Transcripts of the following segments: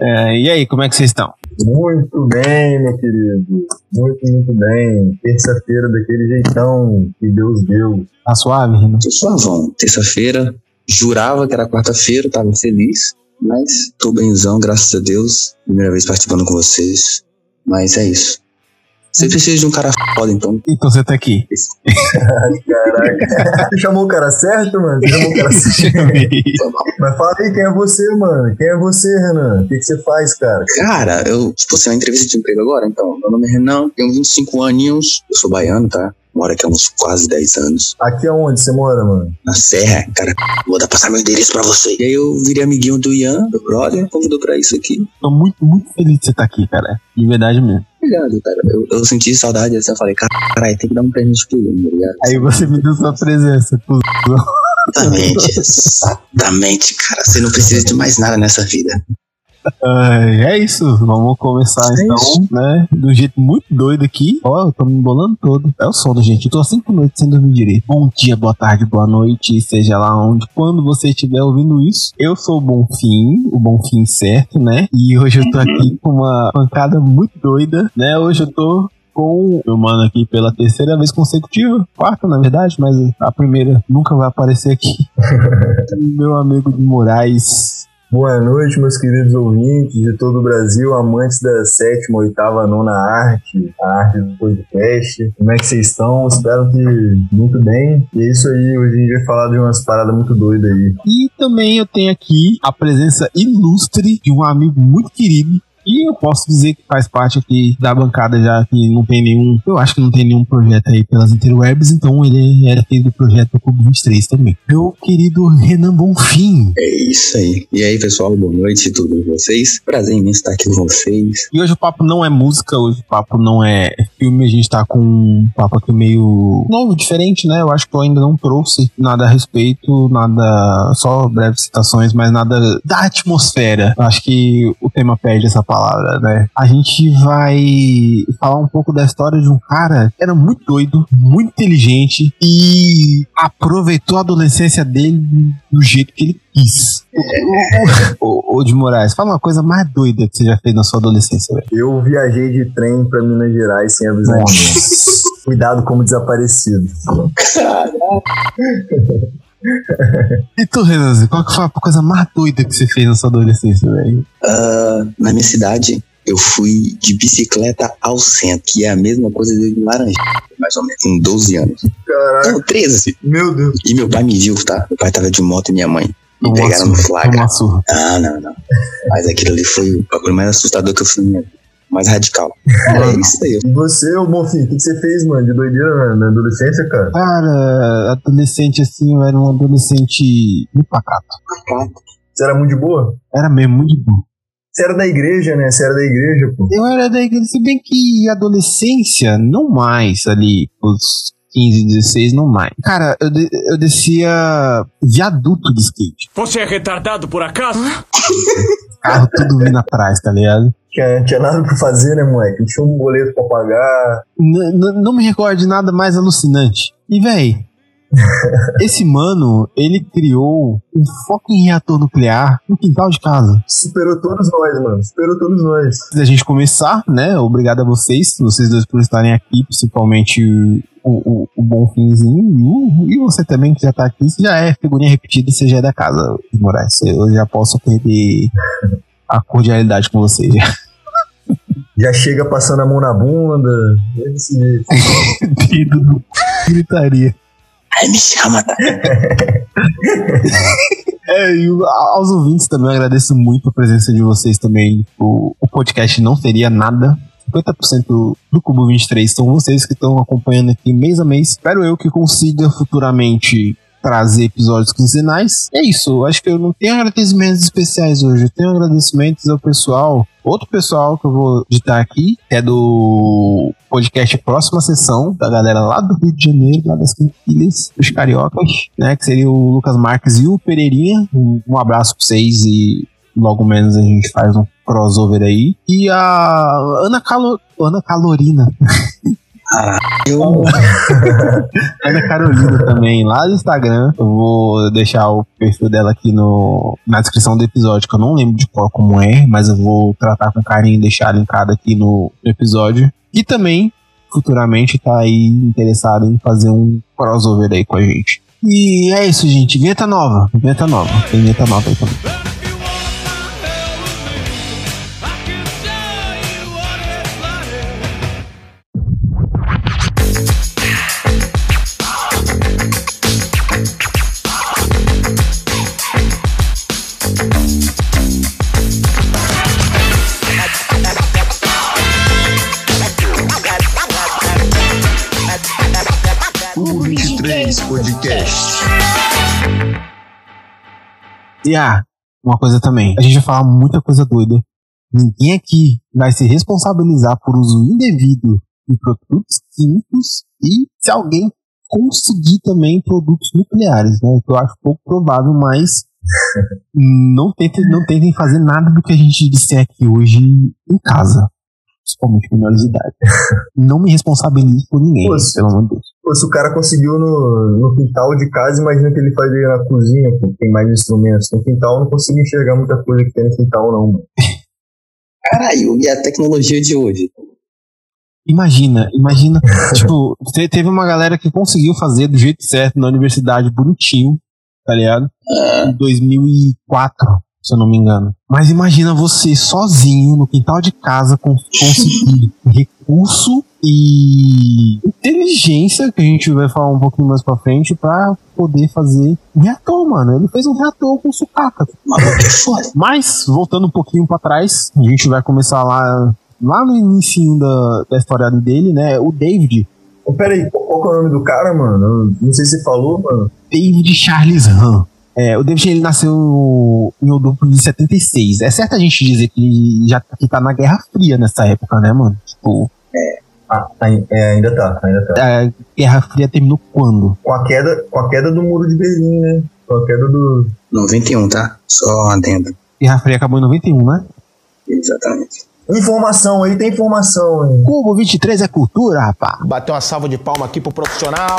É, e aí, como é que vocês estão? Muito bem, meu querido. Muito, muito bem. Terça-feira daquele jeitão que Deus deu. Tá suave, Renan? Tô suavão. Terça-feira, jurava que era quarta-feira, tava feliz, mas tô bemzão, graças a Deus. Primeira vez participando com vocês. Mas é isso. Você precisa de um cara foda, então. Então você tá aqui. Caraca. Você chamou o cara certo, mano? Você chamou o cara certo. Mas fala aí, quem é você, mano? Quem é você, Renan? O que, que você faz, cara? Cara, eu, tipo, você é uma entrevista de emprego agora, então. Meu nome é Renan, tenho 25 aninhos, eu sou baiano, tá? Moro aqui há uns quase 10 anos. Aqui é onde você mora, mano? Na Serra, cara, vou dar passar meu endereço pra você. E aí eu virei amiguinho do Ian, meu brother, convidou pra isso aqui. Tô muito, muito feliz de você estar aqui, cara. De verdade mesmo. Obrigado, cara. Eu, eu senti saudade assim, eu falei, caralho, tem que dar um presente pro Ian, tá ligado? Aí você me deu sua presença, pô. Exatamente, exatamente, cara. Você não precisa de mais nada nessa vida. É isso, vamos começar É então, isso. né? Um jeito muito doido aqui. Ó, eu tô me embolando todo. É o sono, gente. Eu tô há cinco noites sem dormir direito. Bom dia, boa tarde, boa noite, seja lá onde, quando você estiver ouvindo isso. Eu sou o Bonfim, o Bonfim certo, né? E hoje eu tô aqui com uma pancada muito doida, né? Hoje eu tô com meu mano aqui pela terceira vez consecutiva, quarta na verdade, mas a primeira nunca vai aparecer aqui. meu amigo de Moraes, Boa noite, meus queridos ouvintes de todo o Brasil, amantes da sétima, oitava, nona arte, a arte do podcast. Como é que vocês estão? Espero que muito bem. E é isso aí, hoje a gente vai falar de umas paradas muito doidas aí. E também eu tenho aqui a presença ilustre de um amigo muito querido. E eu posso dizer que faz parte aqui da bancada já que não tem nenhum. Eu acho que não tem nenhum projeto aí pelas interwebs, então ele era aquele do projeto do Clube 23 também. Meu querido Renan Bonfim. É isso aí. E aí, pessoal, boa noite, tudo bem com vocês? Prazer imenso estar aqui com vocês. E hoje o papo não é música, hoje o papo não é filme, a gente tá com um papo aqui meio novo, diferente, né? Eu acho que eu ainda não trouxe nada a respeito, nada, só breves citações, mas nada da atmosfera. Eu acho que o tema perde essa palavra, né? A gente vai falar um pouco da história de um cara que era muito doido, muito inteligente e aproveitou a adolescência dele do jeito que ele quis. Ô, ô, de Moraes, fala uma coisa mais doida que você já fez na sua adolescência, velho. Eu viajei de trem pra Minas Gerais sem avisar ninguém. Cuidado como desaparecido. E tu, Renan, qual que foi a coisa mais doida que você fez na sua adolescência, velho? Ah, na minha cidade, eu fui de bicicleta ao centro, que é a mesma coisa de laranja, mais ou menos, com 12 anos. Caraca, Não, 13. meu Deus. E meu pai me viu, tá? Meu pai tava de moto e minha mãe. Me pegaram no flagra. Ah, não, não. Mas aquilo ali foi o bagulho mais assustador que eu fui na minha vida. Mais radical. É isso aí. E você, ô Bonfim, o que, que você fez, mano, de doideira na, na adolescência, cara? Cara, adolescente assim, eu era um adolescente muito pacato. Você era muito de boa? Era mesmo muito bom. Você era da igreja, né? Você era da igreja, pô. Eu era da igreja, se bem que adolescência, não mais ali, os 15, 16, não mais. Cara, eu, de- eu descia viaduto de skate. Você é retardado por acaso? Carro tudo vindo atrás, tá ligado? Tinha, tinha nada pra fazer, né, moleque? Não tinha um boleto pra pagar. N- n- não me recordo de nada mais alucinante. E, véi, esse mano, ele criou um em reator nuclear no quintal de casa. Superou todos nós, mano. Superou todos nós. Antes da gente começar, né? Obrigado a vocês, vocês dois por estarem aqui, principalmente o, o, o Bonfinzinho e, e você também que já tá aqui. Você já é figurinha repetida, você já é da casa, Moraes. Eu já posso perder a cordialidade com vocês. já. Já chega passando a mão na bunda. É desse jeito. Dedo do gritaria. Ai, me chama, tá? É, e aos ouvintes também agradeço muito a presença de vocês também. O, o podcast não seria nada. 50% do Cubo 23 são vocês que estão acompanhando aqui mês a mês. Espero eu que consiga futuramente trazer episódios quinzenais. É isso, acho que eu não tenho agradecimentos especiais hoje. Eu tenho agradecimentos ao pessoal, outro pessoal que eu vou digitar aqui, é do podcast Próxima Sessão, da galera lá do Rio de Janeiro, lá das Quintilhas, dos Cariocas, né? Que seria o Lucas Marques e o Pereirinha. Um, um abraço pra vocês e logo menos a gente faz um crossover aí. E a Ana, Calo, Ana Calorina. Eu, Ana Carolina também, lá no Instagram. Eu vou deixar o perfil dela aqui no, na descrição do episódio, que eu não lembro de qual como é, mas eu vou tratar com carinho e deixar linkado aqui no episódio. E também, futuramente, tá aí interessado em fazer um crossover aí com a gente. E é isso, gente. Vinheta nova. Vinheta nova. Tem vinheta nova aí também. E ah, uma coisa também. A gente vai falar muita coisa doida. Ninguém aqui vai se responsabilizar por uso indevido de produtos químicos e se alguém conseguir também produtos nucleares, né? Que eu acho pouco provável, mas não tentem, não tentem fazer nada do que a gente disser aqui hoje em casa. Principalmente menores de idade. Não me responsabilize por ninguém, Pô, pelo amor de Deus. Pô, se o cara conseguiu no, no quintal de casa, imagina que ele faria na cozinha, pô, tem mais instrumentos. No quintal eu não consigo enxergar muita coisa que tem no quintal, não, mano. caralho, e a tecnologia de hoje? Imagina, imagina. tipo, te- teve uma galera que conseguiu fazer do jeito certo na universidade, bonitinho, tá ligado? Em 2004, se eu não me engano. Mas imagina você sozinho no quintal de casa com, conseguir recurso e inteligência, que a gente vai falar um pouquinho mais pra frente, pra poder fazer um reator, mano. Ele fez um reator com sucata. É. Mas, voltando um pouquinho pra trás, a gente vai começar lá, lá no início da, da história dele, né? O David, Ô, pera aí, qual, é o nome do cara, mano? Não sei se você falou, mano. David Charles Han. É, o David ele nasceu em outubro de 76. É certo a gente dizer que ele já que tá na Guerra Fria nessa época, né, mano? Tipo, Ah, ai- é, ainda tá, ainda tá. a Guerra Fria terminou quando? Com a queda, com a queda do muro de Berlim, né? Com a queda do. 91, tá? Só um adendo. Guerra Fria acabou em 91, né? Exatamente. Informação, aí tem informação, hein? Cubo 23 é cultura, rapá. Bater uma salva de palma aqui pro profissional.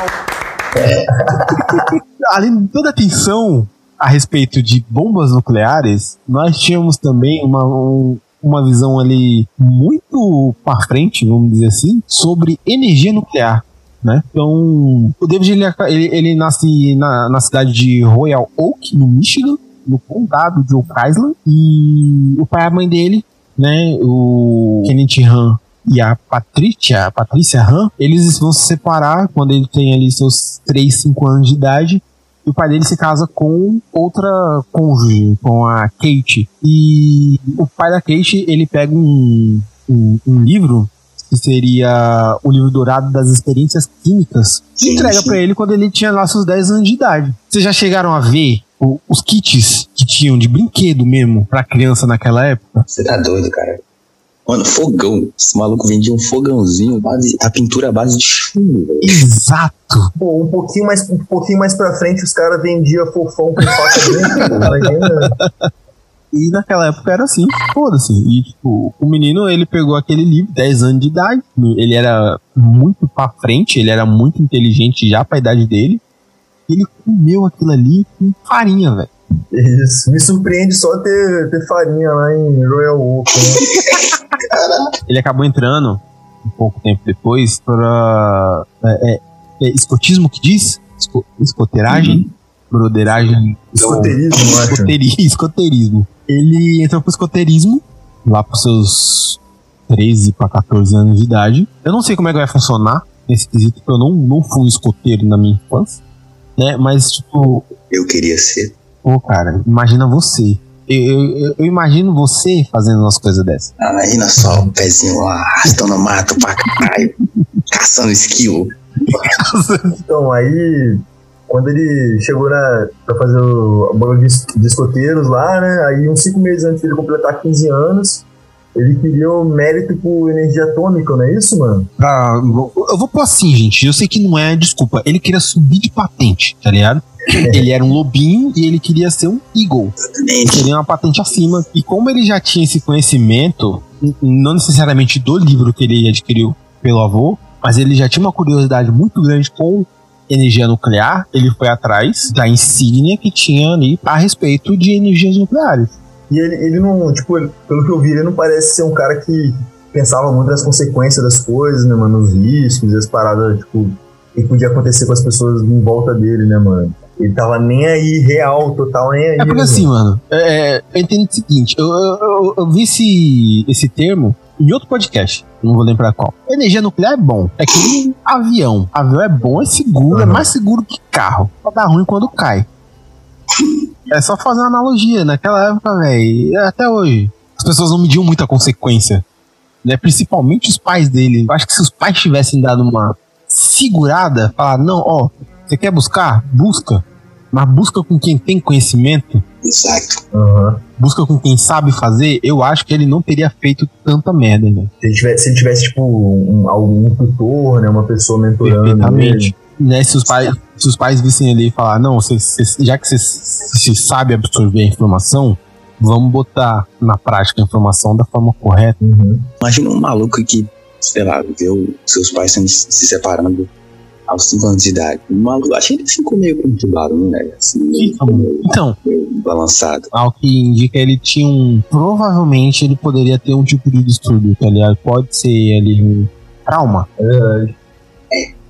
além de toda a atenção a respeito de bombas nucleares, nós tínhamos também uma, um- uma visão ali muito para frente, vamos dizer assim, sobre energia nuclear. Né? Então, o David ele, ele, ele nasce na, na cidade de Royal Oak, no Michigan, no condado de Oak Island, e o pai e a mãe dele, né, o Kenneth Han e a Patrícia, a Patrícia Han, eles vão se separar quando ele tem ali seus 3, 5 anos de idade. E o pai dele se casa com outra cônjuge, com a Kate. E o pai da Kate, ele pega um, um, um livro, que seria o livro dourado das experiências químicas, e Sim, entrega pra ele quando ele tinha lá seus 10 anos de idade. Vocês já chegaram a ver o- os kits que tinham de brinquedo mesmo pra criança naquela época? Você tá doido, cara. Mano, fogão. Esse maluco vendia um fogãozinho, base, a pintura à base de chumbo, velho. Exato! Pô, um pouquinho mais, um pouquinho mais pra frente os caras vendiam fofão com faca dentro, imagina. E naquela época era assim, foda-se. E, tipo, o menino, ele pegou aquele livro, 10 anos de idade. Ele era muito pra frente, ele era muito inteligente já pra idade dele. E ele comeu aquilo ali com farinha, velho. Isso. Me surpreende só ter, ter farinha lá em Royal Oak, né? Ele acabou entrando, um pouco tempo depois, pra. É, é, é escotismo que diz? Esco, escoteiragem? Broderagem? Escoteirismo, eu acho. Escoteri- escoteirismo. Ele entrou pro escoteirismo lá pros seus 13 para 14 anos de idade. Eu não sei como é que vai funcionar nesse quesito, porque eu não, não fui um escoteiro na minha infância. Né? Mas, tipo, Eu queria ser. Pô, cara, imagina você. Eu, eu, eu- imagino você fazendo umas coisas dessas. Ah, imagina só, o pezinho lá, arrastando mato pra caralho, caçando esquilo. Então, aí, quando ele chegou na, pra fazer o banda de, de escoteiros lá, né? Aí, uns cinco meses antes de ele completar 15 anos, ele queria o mérito por energia atômica, não é isso, mano? Ah, eu vou pôr assim, gente. Eu sei que não é desculpa. Ele queria subir de patente, tá ligado? Ele era um lobinho e ele queria ser um eagle. Exatamente. Seria uma patente acima. E como ele já tinha esse conhecimento, não necessariamente do livro que ele adquiriu pelo avô, mas ele já tinha uma curiosidade muito grande com energia nuclear. Ele foi atrás da insígnia que tinha ali a respeito de energias nucleares. E ele, ele não, tipo, ele- pelo que eu vi, ele não parece ser um cara que pensava muito nas consequências das coisas, né, mano? Nos riscos e as paradas, tipo, que podia acontecer com as pessoas em volta dele, né, mano? Ele tava nem aí, real, total, nem aí. É porque assim, mano? mano, é, eu entendo o seguinte: eu, eu, eu- vi esse, esse termo em outro podcast, não vou lembrar qual. Energia nuclear é bom. É que avião. Avião é bom, é seguro, é Uhum. mais seguro que carro. Só dá ruim quando cai. É só fazer uma analogia. Naquela época, velho, até hoje, as pessoas não mediam muita consequência. Né? Principalmente os pais dele. Eu acho que se os pais tivessem dado uma segurada, falar, não, ó, você quer buscar? Busca. Mas busca com quem tem conhecimento, Exato. Aham. busca com quem sabe fazer, eu acho que ele não teria feito tanta merda, né? Se, ele tivesse, se ele tivesse, tipo, um, algum tutor, né? Uma pessoa mentorando ele. Perfeitamente. Né, se, os pais, se os pais vissem ali e falar, não, cê, cê- já que você se sabe absorver a informação, vamos botar na prática a informação da forma correta. Uhum. Imagina um maluco que, sei lá, viu seus pais se separando aos 5 anos de idade. Um maluco, achei ele ficou meio conturbado, né? Assim, meio, meio, Então, meio balançado. ao que indica, ele tinha um. Provavelmente ele poderia ter um tipo de distúrbio, tá ligado? Pode ser ali um trauma. É.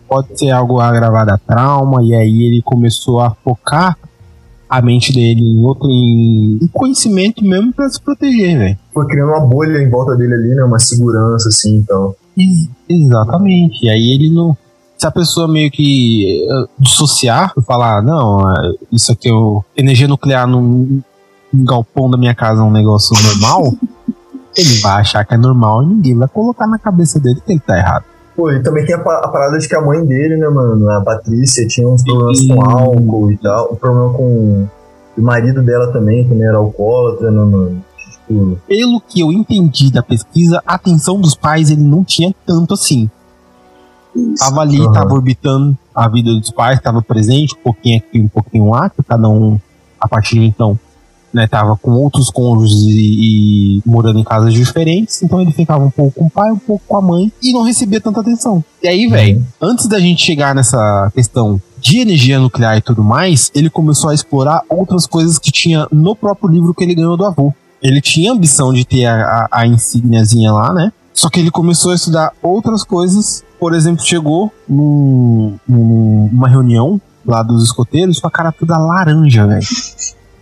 Pode ser algo agravado a trauma, e aí ele começou a focar a mente dele em outro em, conhecimento mesmo pra se proteger, velho. Foi criando uma bolha em volta dele ali, né? Uma segurança, assim, então. Ex- Exatamente. E aí ele não. Se a pessoa meio que eh, dissociar e falar, não, eh, isso aqui é o energia nuclear num, num galpão da minha casa é um negócio normal, ele vai achar que é normal e ninguém vai colocar na cabeça dele que ele tá errado. Pô, e também tem a, a parada de que a mãe dele, né, mano? A Patrícia tinha uns problemas Sim. com álcool e tal. O problema com o marido dela também, que era alcoólatra, né, mano? Tipo, Pelo que eu entendi da pesquisa, a atenção dos pais ele não tinha tanto assim. Isso. Tava ali, tava orbitando a vida dos pais, tava presente, um pouquinho aqui, um pouquinho lá, que cada um, a partir de então, né, tava com outros cônjuges e, e morando em casas diferentes, então ele ficava um pouco com o pai, um pouco com a mãe e não recebia tanta atenção. E aí, velho, antes da gente chegar nessa questão de energia nuclear e tudo mais, ele começou a explorar outras coisas que tinha no próprio livro que ele ganhou do avô. Ele tinha a ambição de ter a, a, a insígniazinha lá, né? Só que ele começou a estudar outras coisas. Por exemplo, chegou num- num- numa reunião lá dos escoteiros com a cara toda laranja, velho.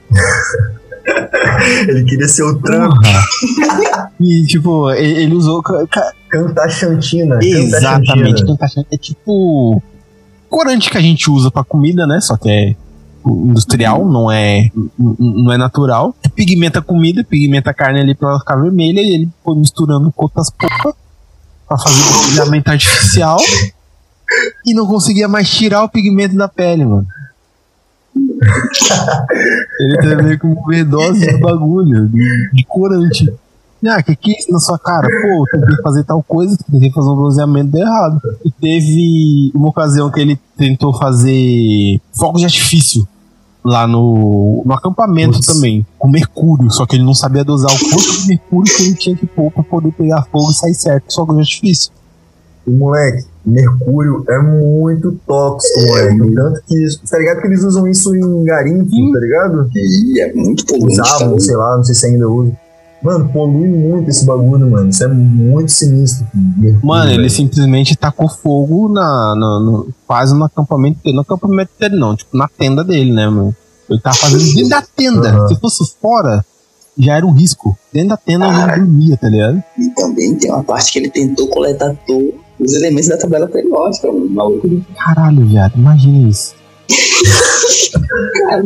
ele queria ser o Trump. E, tipo, ele, ele usou. ca- ca- cantar chantina. Exatamente, cantar chantina. É tipo. Corante que a gente usa pra comida, né? Só que é industrial, não é, não é natural. Pigmenta a comida, pigmenta a carne ali pra ela ficar vermelha e ele foi misturando com outras pra fazer um brilhamento artificial e não conseguia mais tirar o pigmento da pele, mano. Ele teve meio que uma overdose de bagulho, de, de corante. Ah, que que é isso na sua cara? Pô, eu tentei fazer tal coisa, tentei fazer um bronzeamento deu errado. E teve uma ocasião que ele tentou fazer fogos de artifício lá no, no acampamento Putz. também, com mercúrio, só que ele não sabia dosar o quanto de mercúrio que ele tinha que pôr pra poder pegar fogo e sair certo com os fogos de artifício. E, moleque, mercúrio é muito tóxico, moleque. Tanto que, isso- tá ligado que eles usam isso em garimpo, Sim. tá ligado? E é muito poluente. Usavam, sei lá, não sei se ainda usa. Mano, polui muito esse bagulho, mano. Isso é muito sinistro. Mano, ele velho. simplesmente tacou fogo na, na- no, quase no acampamento dele. No acampamento dele, não, tipo, na tenda dele, né, mano? Ele tava fazendo dentro da tenda. Aham. Se fosse fora, já era um risco. Dentro da tenda ele Caralho. dormia, tá ligado? E também tem uma parte que ele tentou coletar todos os elementos da tabela periódica. O maluco Caralho, viado, imagina isso. cara.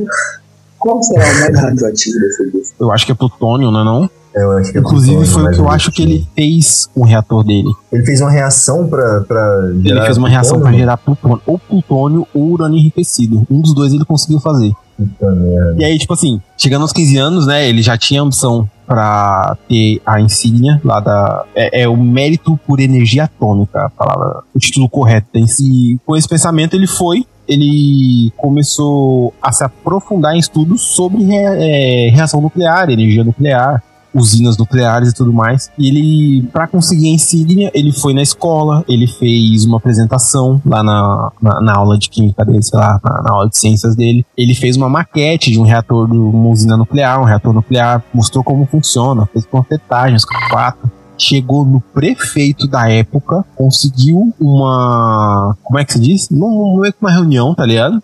Qual será o mais radioativo desse desse? Eu acho que é plutônio, não é não? É, eu acho que é Inclusive plutônio, foi o que eu acho que ele fez com o reator dele. Ele fez uma reação pra, pra Ele gerar fez uma reação pra plutônio? gerar plutônio, ou plutônio ou urânio enriquecido. Um dos dois ele conseguiu fazer. Puta merda. E aí, tipo assim, chegando aos 15 anos, né, ele já tinha ambição pra ter a insígnia lá da. É, é o mérito por energia atômica, a palavra, o título correto. Tem E com esse pensamento ele foi, ele começou a se aprofundar em estudos sobre re- é, reação nuclear, energia nuclear, usinas nucleares e tudo mais. E ele, para conseguir a insígnia, ele foi na escola, ele fez uma apresentação lá na, na, na aula de química dele, sei lá, na, na, aula de ciências dele. Ele fez uma maquete de um reator de uma usina nuclear, um reator nuclear, mostrou como funciona, fez panfletagens, quatro chegou no prefeito da época, conseguiu uma. Como é que se diz? Não, é uma reunião, tá ligado?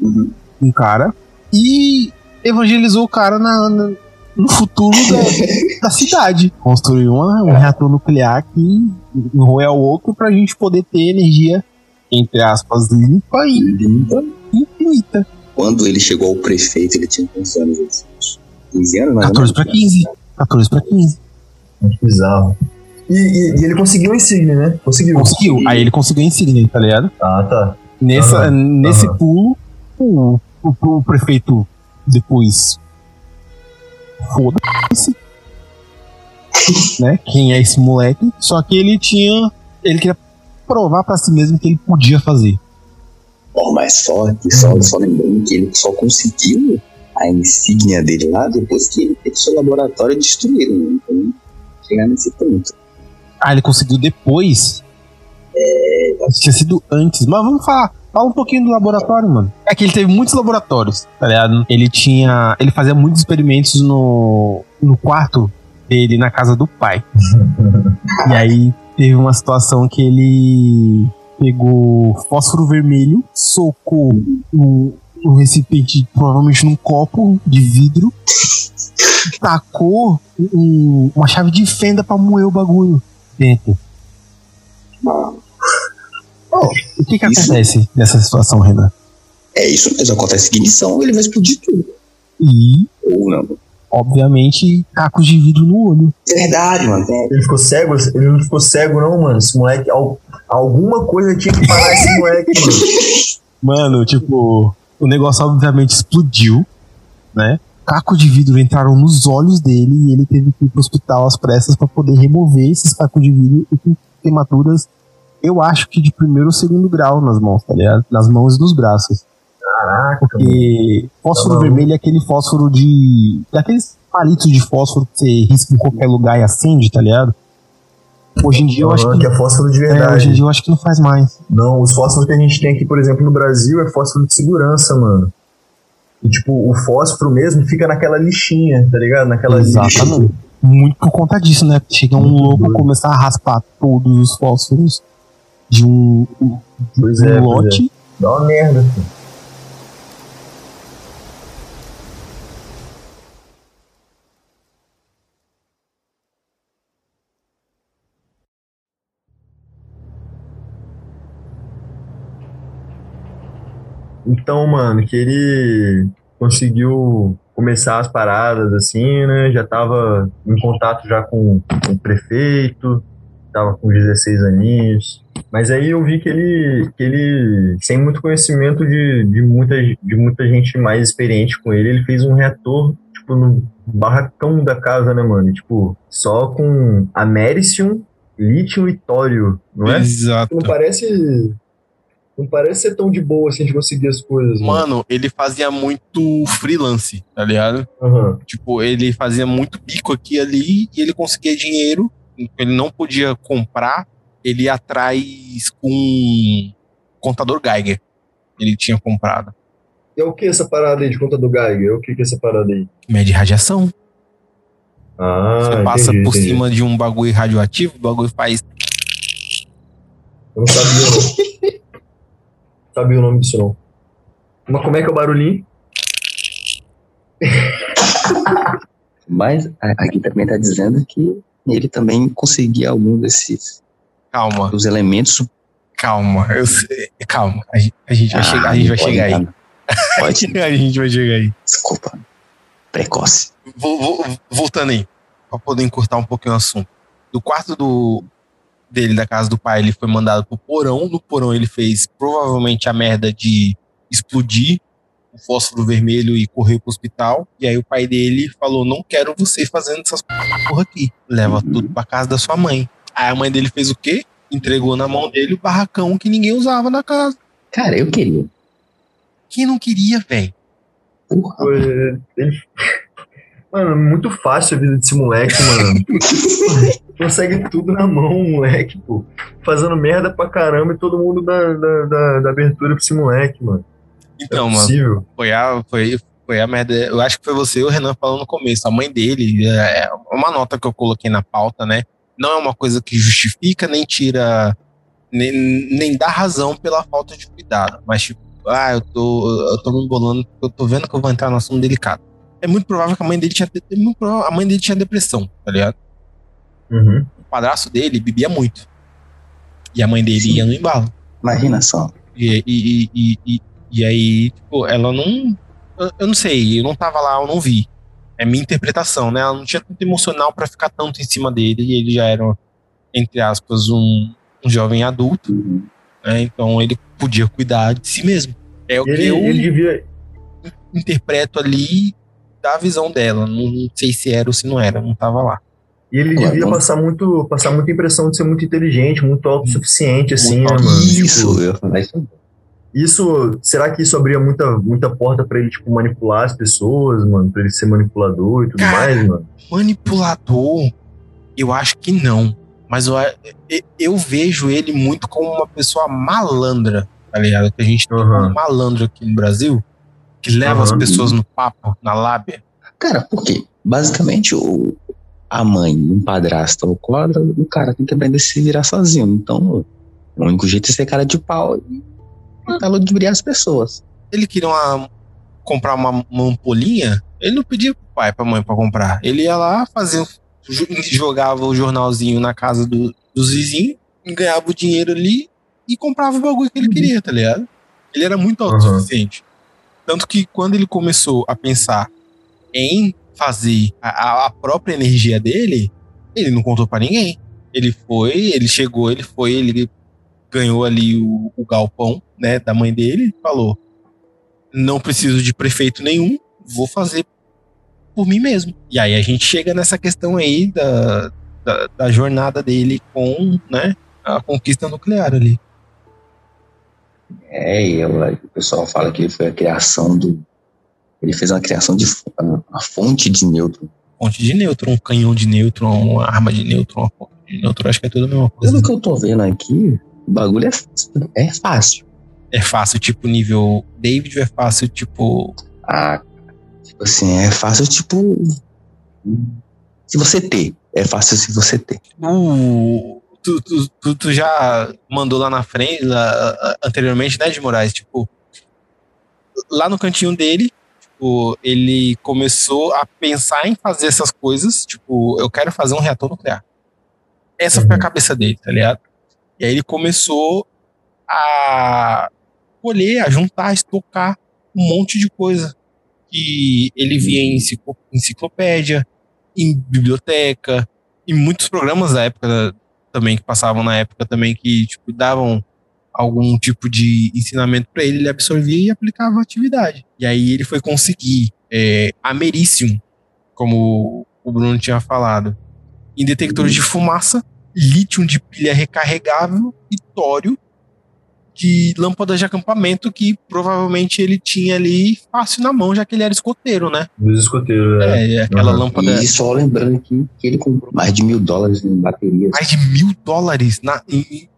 Uhum. Um cara. E evangelizou o cara na, na no futuro da, da, cidade. Construiu uma, um reator nuclear que enroia o outro pra gente poder ter energia, entre aspas, limpa e limpa. infinita. Quando ele chegou ao prefeito, ele tinha quantos anos? 15 anos, mais 14 para 15. 14 para 15. Muito bizarro. E, e, e, ele conseguiu a insígnia, né? Conseguiu. Conseguiu. Aí ele conseguiu a insígnia, tá ligado? Ah, tá. Nessa, uhum. Nesse uhum. pulo, o, o, o, prefeito depois. Foda-se. né? Quem é esse moleque? Só que ele tinha. Ele queria provar para si mesmo que ele podia fazer. Bom, mas só, só, só lembrando que ele só conseguiu a insígnia dele lá depois que ele teve seu laboratório destruído. Né? Então, chegar nesse ponto. Ah, ele conseguiu depois? É. Tinha sido antes. Mas vamos falar. Fala um pouquinho do laboratório, mano. É que ele teve muitos laboratórios, tá ligado? Ele tinha. Ele fazia muitos experimentos no, no quarto dele, na casa do pai. e aí teve uma situação que ele pegou fósforo vermelho, socou um, um recipiente, provavelmente num copo de vidro, tacou um, uma chave de fenda pra moer o bagulho dentro. Oh, o que que isso, acontece nessa situação, Renan? É isso mesmo, acontece ignição, ele vai explodir tudo. E. Ou não. Obviamente, cacos de vidro no olho. É verdade, mano. Ele ficou cego? Ele não ficou cego, não, mano. Esse moleque. Alguma coisa tinha que parar esse moleque, mano. Mano, tipo. O negócio obviamente explodiu, né? Cacos de vidro entraram nos olhos dele e ele teve que ir pro hospital às pressas para poder remover esses cacos de vidro e com queimaduras, eu acho que de primeiro ou segundo grau nas mãos, tá ligado? Nas mãos e nos braços. Caraca. Porque fósforo tá vermelho é aquele fósforo de. daqueles palitos de fósforo que você risca em qualquer lugar e acende, tá ligado? Hoje em dia eu acho que, que é fósforo de verdade. É, hoje em dia eu acho que não faz mais. Não, os fósforos que a gente tem aqui, por exemplo, no Brasil, é fósforo de segurança, mano. E, tipo, o fósforo mesmo fica naquela lixinha, tá ligado? Naquela Exatamente. Lixa. Muito por conta disso, né? Chega um louco começar a raspar todos os fósforos de um, pois um é, lote. É. Dá uma merda, filho. Então, mano, que ele conseguiu começar as paradas assim, né? Já tava em contato já com, com o prefeito, tava com 16 aninhos. Mas aí eu vi que ele, que ele sem muito conhecimento de, de, muita, de muita gente mais experiente com ele, ele fez um reator, tipo, no barracão da casa, né, mano? Tipo, só com americium, lítio e tório, não é? Exato. Não parece não parece ser tão de boa assim de conseguir as coisas. Né? Mano, né? ele fazia muito freelance, tá ligado? Uhum. Tipo, ele fazia muito pico aqui e ali e ele conseguia dinheiro. Ele não podia comprar, ele ia atrás com um contador Geiger. Ele tinha comprado. E é o que essa parada aí de contador Geiger? O que, que é essa parada aí? Mede radiação. Ah, Você passa entendi, por entendi. cima de um bagulho radioativo, o bagulho faz. Eu não sabia, não. sabia o nome disso não. Mas como é que é o barulhinho? Mas aqui também tá dizendo que ele também conseguia algum desses. Calma. Os elementos. Calma, eu sei. Calma. A gente, a gente vai ah, chegar, a gente vai chegar aí. Pode. a gente vai chegar aí. Desculpa. Precoce. Vou, vou, voltando aí, pra poder encurtar um pouquinho o assunto. Do quarto do, dele, da casa do pai, ele foi mandado pro porão. No porão ele fez provavelmente a merda de explodir o fósforo vermelho e correr pro hospital. E aí o pai dele falou: Não quero você fazendo essas porra aqui. Leva uhum. tudo pra casa da sua mãe. Aí a mãe dele fez o quê? Entregou na mão dele o barracão que ninguém usava na casa. Cara, eu queria. Quem não queria, velho? Porra. Ele... Mano, muito fácil a vida desse moleque, mano. Consegue tudo na mão, moleque, pô. Fazendo merda pra caramba e todo mundo da, da, abertura pra esse moleque, mano. Então, é mano, possível. foi a, foi, foi a merda. Eu acho que foi você e o Renan falando no começo. A mãe dele, é uma nota que eu coloquei na pauta, né? Não é uma coisa que justifica nem tira, nem, nem dá razão pela falta de cuidado. Mas, tipo, ah, eu tô, eu tô me embolando porque eu tô vendo que eu vou entrar num assunto delicado. É muito provável que a mãe dele tinha, é a mãe dele tinha depressão, tá ligado? Uhum. O padrasto dele bebia muito. E a mãe dele Sim. ia no embalo. Imagina só. E, e, e, e, e, e aí, tipo, ela não. Eu, não sei, eu não tava lá, eu não vi. É minha interpretação, né? Ela não tinha tanto emocional pra ficar tanto em cima dele, e ele já era, entre aspas, um, um jovem adulto, né? Então ele podia cuidar de si mesmo. É o Ele, que eu ele devia. interpreto ali da visão dela. Não, não sei se era ou se não era, não tava lá. E ele Ué, devia vamos- passar muito, passar muita impressão de ser muito inteligente, muito autossuficiente, assim, Muito né, mano? Isso, Tipo, isso. será que isso abria muita, muita porta pra ele, tipo, manipular as pessoas, mano? Pra ele ser manipulador e tudo Cara, mais, mano? Manipulador, eu acho que não. Mas eu, eu- vejo ele muito como uma pessoa malandra, tá ligado? Que a gente tem Aham. um malandro aqui no Brasil, que leva as Aham. pessoas no papo, na lábia. Cara, por quê? Basicamente, o, a mãe, um padrasto ou quadra, o cara tem que aprender a se virar sozinho. Então, o único jeito é ser cara de pau e tentar ludibriar as pessoas. Ele queria uma- comprar uma, uma ampolinha, ele não pedia pro pai, pra mãe pra comprar. Ele ia lá, fazia, jo- jogava o jornalzinho na casa do, dos vizinhos, ganhava o dinheiro ali e comprava o bagulho que ele queria, tá ligado? Ele era muito Uhum. autossuficiente. Tanto que quando ele começou a pensar em fazer a, a- própria energia dele, ele não contou pra ninguém. Ele foi, ele chegou, ele foi, ele ganhou ali o, o galpão, né, da mãe dele, falou: "Não preciso de prefeito nenhum, vou fazer por mim mesmo". E aí a gente chega nessa questão aí da, da, da jornada dele com, né, a conquista nuclear ali. É, e o pessoal fala que foi a criação do. Ele fez uma criação de a fonte de nêutron. Fonte de nêutron, um canhão de nêutron, uma arma de nêutron, uma fonte de nêutron, acho que é tudo a mesma coisa. Pelo que eu tô vendo aqui, o bagulho é, é fácil. É fácil, tipo, nível David, ou é fácil, tipo. Ah, tipo assim, é fácil, tipo. Se você ter. É fácil se você ter. O. Tu, tu, tu, tu já mandou lá na frente, lá, anteriormente, né, de Moraes? Tipo, lá no cantinho dele, tipo, ele começou a pensar em fazer essas coisas. Tipo, eu quero fazer um reator nuclear. Essa foi a Uhum. cabeça dele, tá ligado? E aí ele começou a colher, a juntar, a estocar um monte de coisa que ele via em enciclo- enciclopédia, em biblioteca, em muitos programas da época também que passavam na época também que tipo davam algum tipo de ensinamento para ele, ele absorvia e aplicava a atividade. E aí ele foi conseguir é, americium, como o Bruno tinha falado, em detectores de fumaça, lítio de pilha recarregável e tório de lâmpadas de acampamento que provavelmente ele tinha ali fácil na mão, já que ele era escoteiro, né? Dos escoteiros, né? É, aquela Uhum. lâmpada E só lembrando aqui que ele comprou mais de mil dólares em baterias. mais de mil dólares na, em,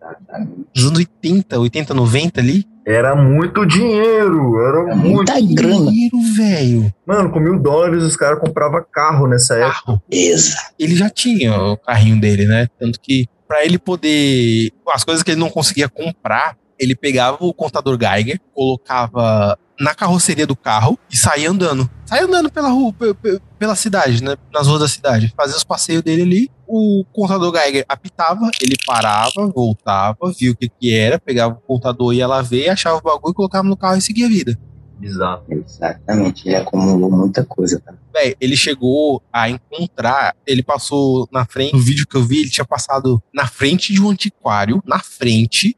nos anos 80, 80, 90 ali. Era muito dinheiro, era É muito. grana. Dinheiro, velho. Mano, com mil dólares os caras compravam carro nessa época. Carro. Exato. Ele já tinha o carrinho dele, né? Tanto que pra ele poder. As coisas que ele não conseguia comprar, ele pegava o contador Geiger, colocava na carroceria do carro e saía andando. Saía andando pela rua, pe- pe- pela cidade, né? Nas ruas da cidade. Fazia os passeios dele ali. O contador Geiger apitava, ele parava, voltava, via o que que era, pegava o contador, ia lá ver, achava o bagulho, colocava no carro e seguia a vida. Bizarro. Exatamente. Ele acumulou muita coisa, tá? Véi, ele chegou a encontrar, ele passou na frente, no vídeo que eu vi, ele tinha passado na frente de um antiquário, na frente,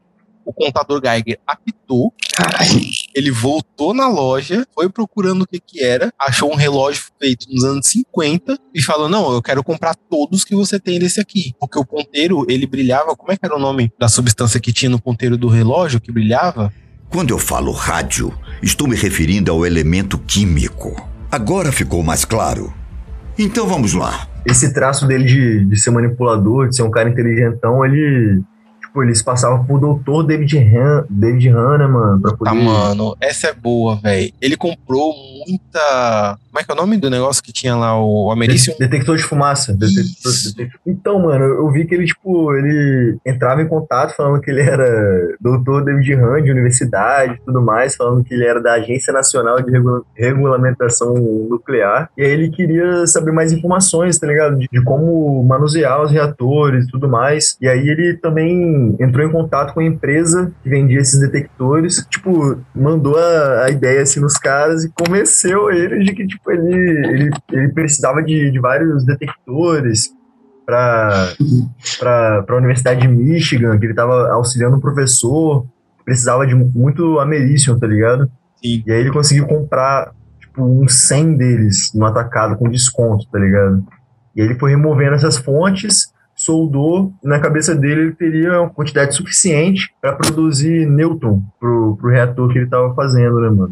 o contador Geiger apitou, Caralho. ele voltou na loja, foi procurando o que que era, achou um relógio feito nos anos 50 e falou, não, eu quero comprar todos que você tem desse aqui, porque o ponteiro, ele brilhava, como é que era o nome da substância que tinha no ponteiro do relógio que brilhava? Quando eu falo rádio, estou me referindo ao elemento químico. Agora ficou mais claro. Então vamos lá. Esse traço dele de, de ser manipulador, de ser um cara inteligentão, ele. Tipo, eles passavam por doutor David, Han, David Hanna, mano, pra poder. Tá, mano, essa é boa, velho. Ele comprou muita. Como é que é o nome do negócio que tinha lá? O Americium? De- Detector de fumaça. Detector, detector- Então, mano, eu vi que ele, tipo, ele entrava em contato falando que ele era doutor David Han de universidade e tudo mais, falando que ele era da Agência Nacional de Regula- Regulamentação Nuclear. E aí ele queria saber mais informações, tá ligado? De, de como manusear os reatores e tudo mais. E aí ele também entrou em contato com a empresa que vendia esses detectores. Tipo, mandou a, a ideia assim nos caras e convenceu eles de que, tipo, ele, ele, ele precisava de, de vários detectores para a Universidade de Michigan, que ele estava auxiliando um professor, precisava de muito americium, tá ligado? Sim. E aí ele conseguiu comprar, tipo, uns 100 deles no atacado com desconto, tá ligado? E aí ele foi removendo essas fontes, soldou, e na cabeça dele ele teria uma quantidade suficiente para produzir nêutron pro, pro reator que ele tava fazendo, né, mano?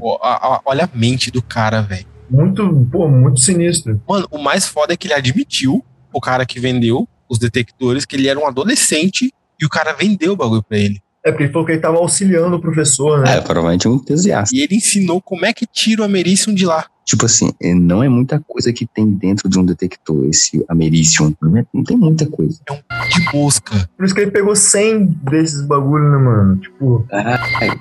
Olha a mente do cara, velho. Muito, pô, muito sinistro. Mano, o mais foda é que ele admitiu, o cara que vendeu os detectores, que ele era um adolescente e o cara vendeu o bagulho pra ele. É porque ele falou que ele tava auxiliando o professor, né? É, provavelmente um entusiasta. E ele ensinou como é que tira o Americium de lá. Tipo assim, é, não é muita coisa que tem dentro de um detector, esse americium. Não, é- tem muita coisa. De mosca. Por isso que ele pegou 100 desses bagulho, né, mano? Tipo, Caralho.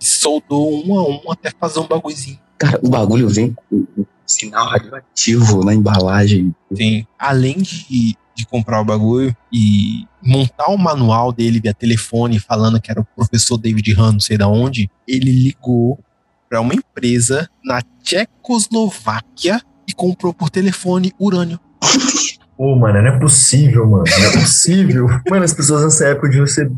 E soldou um a um até fazer um bagulhozinho. Cara, o bagulho vem com sinal radioativo na embalagem. Sim. Além de, de comprar o bagulho e montar o manual dele via telefone falando que era o professor David Han, não sei da onde, ele ligou pra uma empresa na Tchecoslováquia e comprou por telefone urânio. pô, mano, não é possível, mano. Não é possível. mano, as pessoas nessa época de você.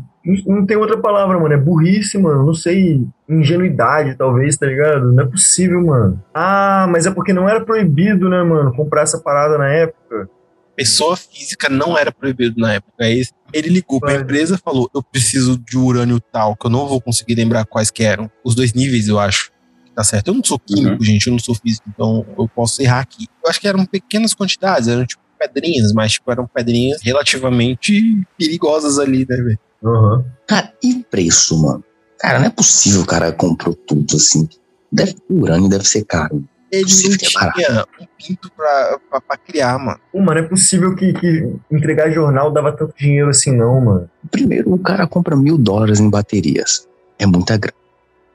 Não, tem outra palavra, mano. É burrice, mano. Não sei. Ingenuidade, talvez, tá ligado? Não é possível, mano. Ah, mas é porque não era proibido, né, mano? Comprar essa parada na época. Pessoa física não era proibido na época. Aí ele ligou pra empresa e falou: Eu preciso de urânio tal, que eu não vou conseguir lembrar quais que eram. Os dois níveis, eu acho. Tá certo? Eu não sou químico, gente, eu não sou físico, então eu posso errar aqui. Eu acho que eram pequenas quantidades, eram tipo pedrinhas, mas tipo, eram pedrinhas relativamente perigosas ali, né, velho? Aham. Cara, e preço, mano? Cara, não é possível o cara comprou tudo assim. Deve, o urânio deve ser caro. Ele não é tinha um pinto pra, pra, pra criar, mano. Pô, mano, é possível que, que entregar jornal dava tanto dinheiro assim, não, mano. Primeiro, o cara compra mil dólares em baterias. É muita grana.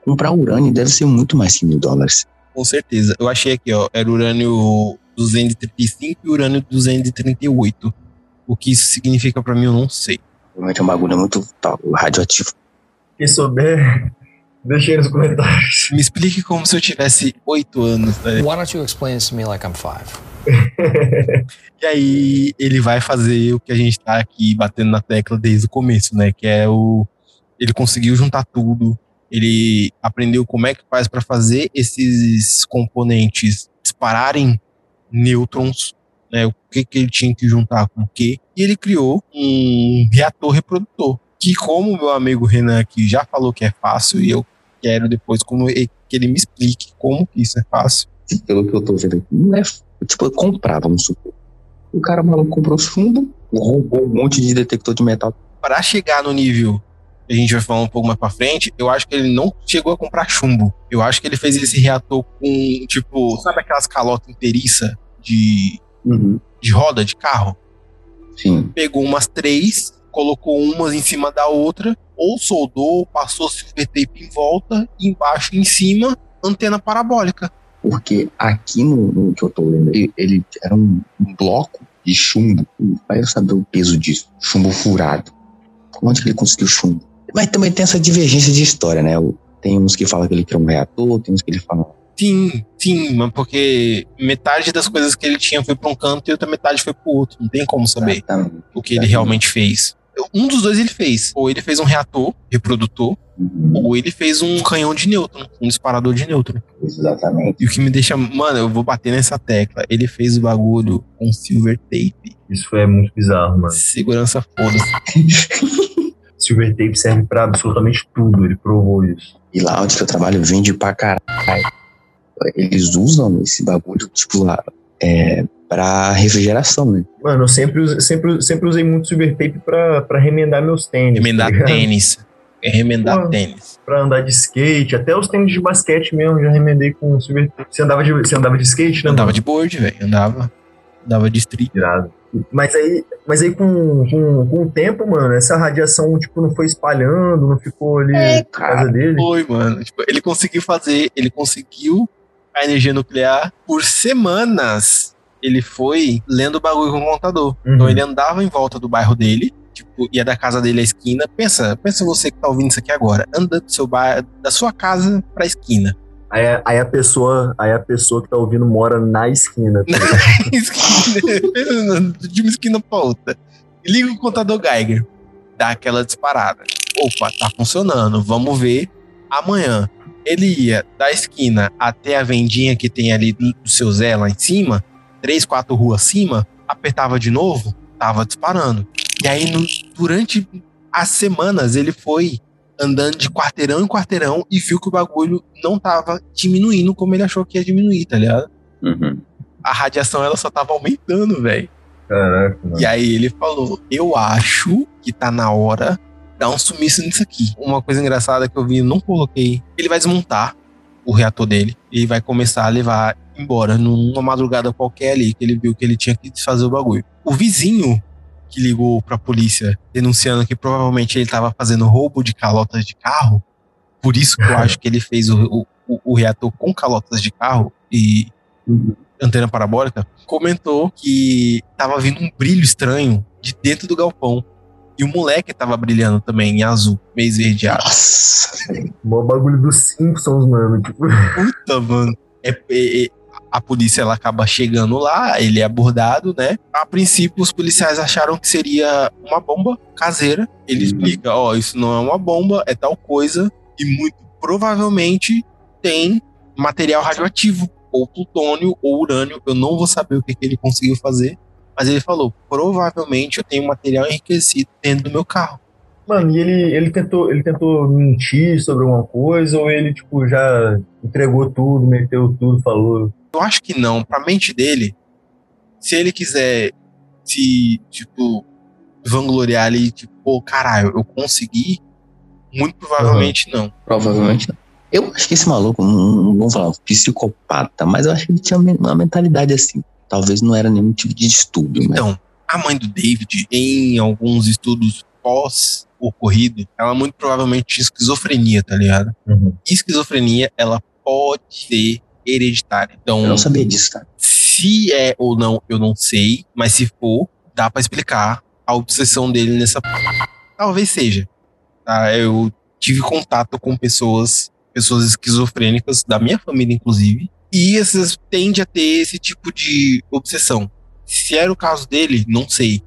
Comprar urânio deve ser muito mais que mil dólares. Com certeza. Eu achei aqui, ó, era urânio 235 e urânio 238. O que isso significa pra mim, eu não sei. Realmente é um bagulho muito tal, radioativo. Quem souber, deixa aí nos comentários. Me explique como se eu tivesse oito anos, né? Why don't you explain this to me like I'm five? E aí ele vai fazer o que a gente tá aqui batendo na tecla desde o começo, né? Que é o. Ele conseguiu juntar tudo. Ele aprendeu como é que faz para fazer esses componentes dispararem nêutrons, né? O que, que ele tinha que juntar com o quê. E ele criou um reator reprodutor. Que, como meu amigo Renan aqui já falou que é fácil, e eu quero depois como ele- que ele me explique como que isso é fácil. Pelo que eu tô vendo aqui, não é. Tipo, comprar, vamos supor. O cara maluco comprou chumbo, roubou um monte de detector de metal. para chegar no nível que a gente vai falar um pouco mais pra frente, eu acho que ele não chegou a comprar chumbo. Eu acho que ele fez esse reator com, tipo, sabe aquelas calotas inteiriça de, de roda de carro? Sim. Pegou umas três, colocou umas em cima da outra, ou soldou, passou silver tape em volta, e embaixo e em cima, antena parabólica. Porque aqui no, no que eu tô lendo, ele, ele era um, um bloco de chumbo. Vai eu saber o peso disso. Chumbo furado. Onde que ele conseguiu chumbo? Mas também tem essa divergência de história, né? Tem uns que falam que ele criou um reator, tem uns que ele fala. Sim, sim, mas porque metade das coisas que ele tinha foi pra um canto e outra metade foi pro outro. Não tem como saber. Exatamente. o que ele realmente fez. Um dos dois ele fez. Ou ele fez um reator reprodutor, Uhum, ou ele fez um canhão de nêutron, um disparador de nêutron. exatamente. E o que me deixa. Mano, eu vou bater nessa tecla. Ele fez o bagulho com silver tape. Isso é muito bizarro, mano. Segurança foda-se. Silver tape serve pra absolutamente tudo, ele provou isso. E lá onde que eu trabalho vende pra caralho. Eles usam esse bagulho, tipo lá, é, pra refrigeração, né? Mano, eu sempre, usei- sempre, sempre usei muito silver tape pra, pra remendar meus tênis. Remendar tá tênis. É remendar Pô. tênis. Pra andar de skate, até os tênis de basquete mesmo, já remendei com silver tape. Você andava de, você andava de skate, né? Andava mano? de board, velho. Andava. Andava de street. Irado. Mas aí, mas aí com, com, com o tempo, mano, essa radiação, tipo, não foi espalhando, não ficou ali É, na casa dele. Foi, mano. Tipo, ele conseguiu fazer, ele conseguiu a energia nuclear por semanas. Ele foi lendo o bagulho com o contador. Uhum. Então ele andava em volta do bairro dele, tipo, ia da casa dele à esquina. Pensa, pensa você que tá ouvindo isso aqui agora, anda do seu bairro, da sua casa pra esquina. Aí, a- aí a pessoa, aí a pessoa que tá ouvindo mora na esquina. tá ligado? esquina, de uma esquina pra outra. Liga o contador Geiger, dá aquela disparada. Opa, tá funcionando, vamos ver amanhã. Ele ia da esquina até a vendinha que tem ali do, do seu Zé lá em cima, três, quatro ruas acima, apertava de novo, tava disparando. E aí, no- durante as semanas, ele foi andando de quarteirão em quarteirão e viu que o bagulho não tava diminuindo como ele achou que ia diminuir, tá ligado? Uhum. a radiação ela só tava aumentando, velho. Caraca, mano. E aí ele falou: Eu acho que tá na hora dar um sumiço nisso aqui. Uma coisa engraçada que eu vi, não coloquei. Ele vai desmontar o reator dele e vai começar a levar embora numa madrugada qualquer ali, que ele viu que ele tinha que desfazer o bagulho. O vizinho que ligou pra polícia denunciando que provavelmente ele tava fazendo roubo de calotas de carro, por isso que eu acho que ele fez o, o, o reator com calotas de carro e antena parabólica, comentou que tava vindo um brilho estranho de dentro do galpão. E o moleque tava brilhando também em azul, meio esverdeado. Nossa. Mó bagulho dos Simpsons, mano. Puta, mano. É, é- é- a polícia ela acaba chegando lá, ele é abordado, né? A princípio, os policiais acharam que seria uma bomba caseira. Ele explica: ó, isso não é uma bomba, é tal coisa, e muito provavelmente tem material radioativo, ou plutônio, ou urânio. Eu não vou saber o que, que ele conseguiu fazer, mas ele falou: provavelmente eu tenho material enriquecido dentro do meu carro. mano, e ele, ele, tentou, ele tentou mentir sobre alguma coisa, ou ele, tipo, já entregou tudo, meteu tudo, falou. Eu acho que não. Pra mente dele, se ele quiser se, tipo, vangloriar ali, tipo, pô, caralho, eu consegui, muito provavelmente não. Provavelmente não. Eu acho que esse maluco, não, não vamos falar um psicopata, mas eu acho que ele tinha uma mentalidade assim. Talvez não era nenhum tipo de distúrbio, né? Então, a mãe do David, em alguns estudos pós-ocorrido, ela muito provavelmente tinha esquizofrenia, tá ligado? Uhum. E esquizofrenia, ela pode ser hereditária. Então, Eu não sabia disso, tá? Se é ou não, eu não sei, mas se for, dá pra explicar a obsessão dele nessa. Talvez seja. Tá? Eu tive contato com pessoas, pessoas esquizofrênicas, da minha família, inclusive, e essas tendem a ter esse tipo de obsessão. Se era o caso dele, não sei.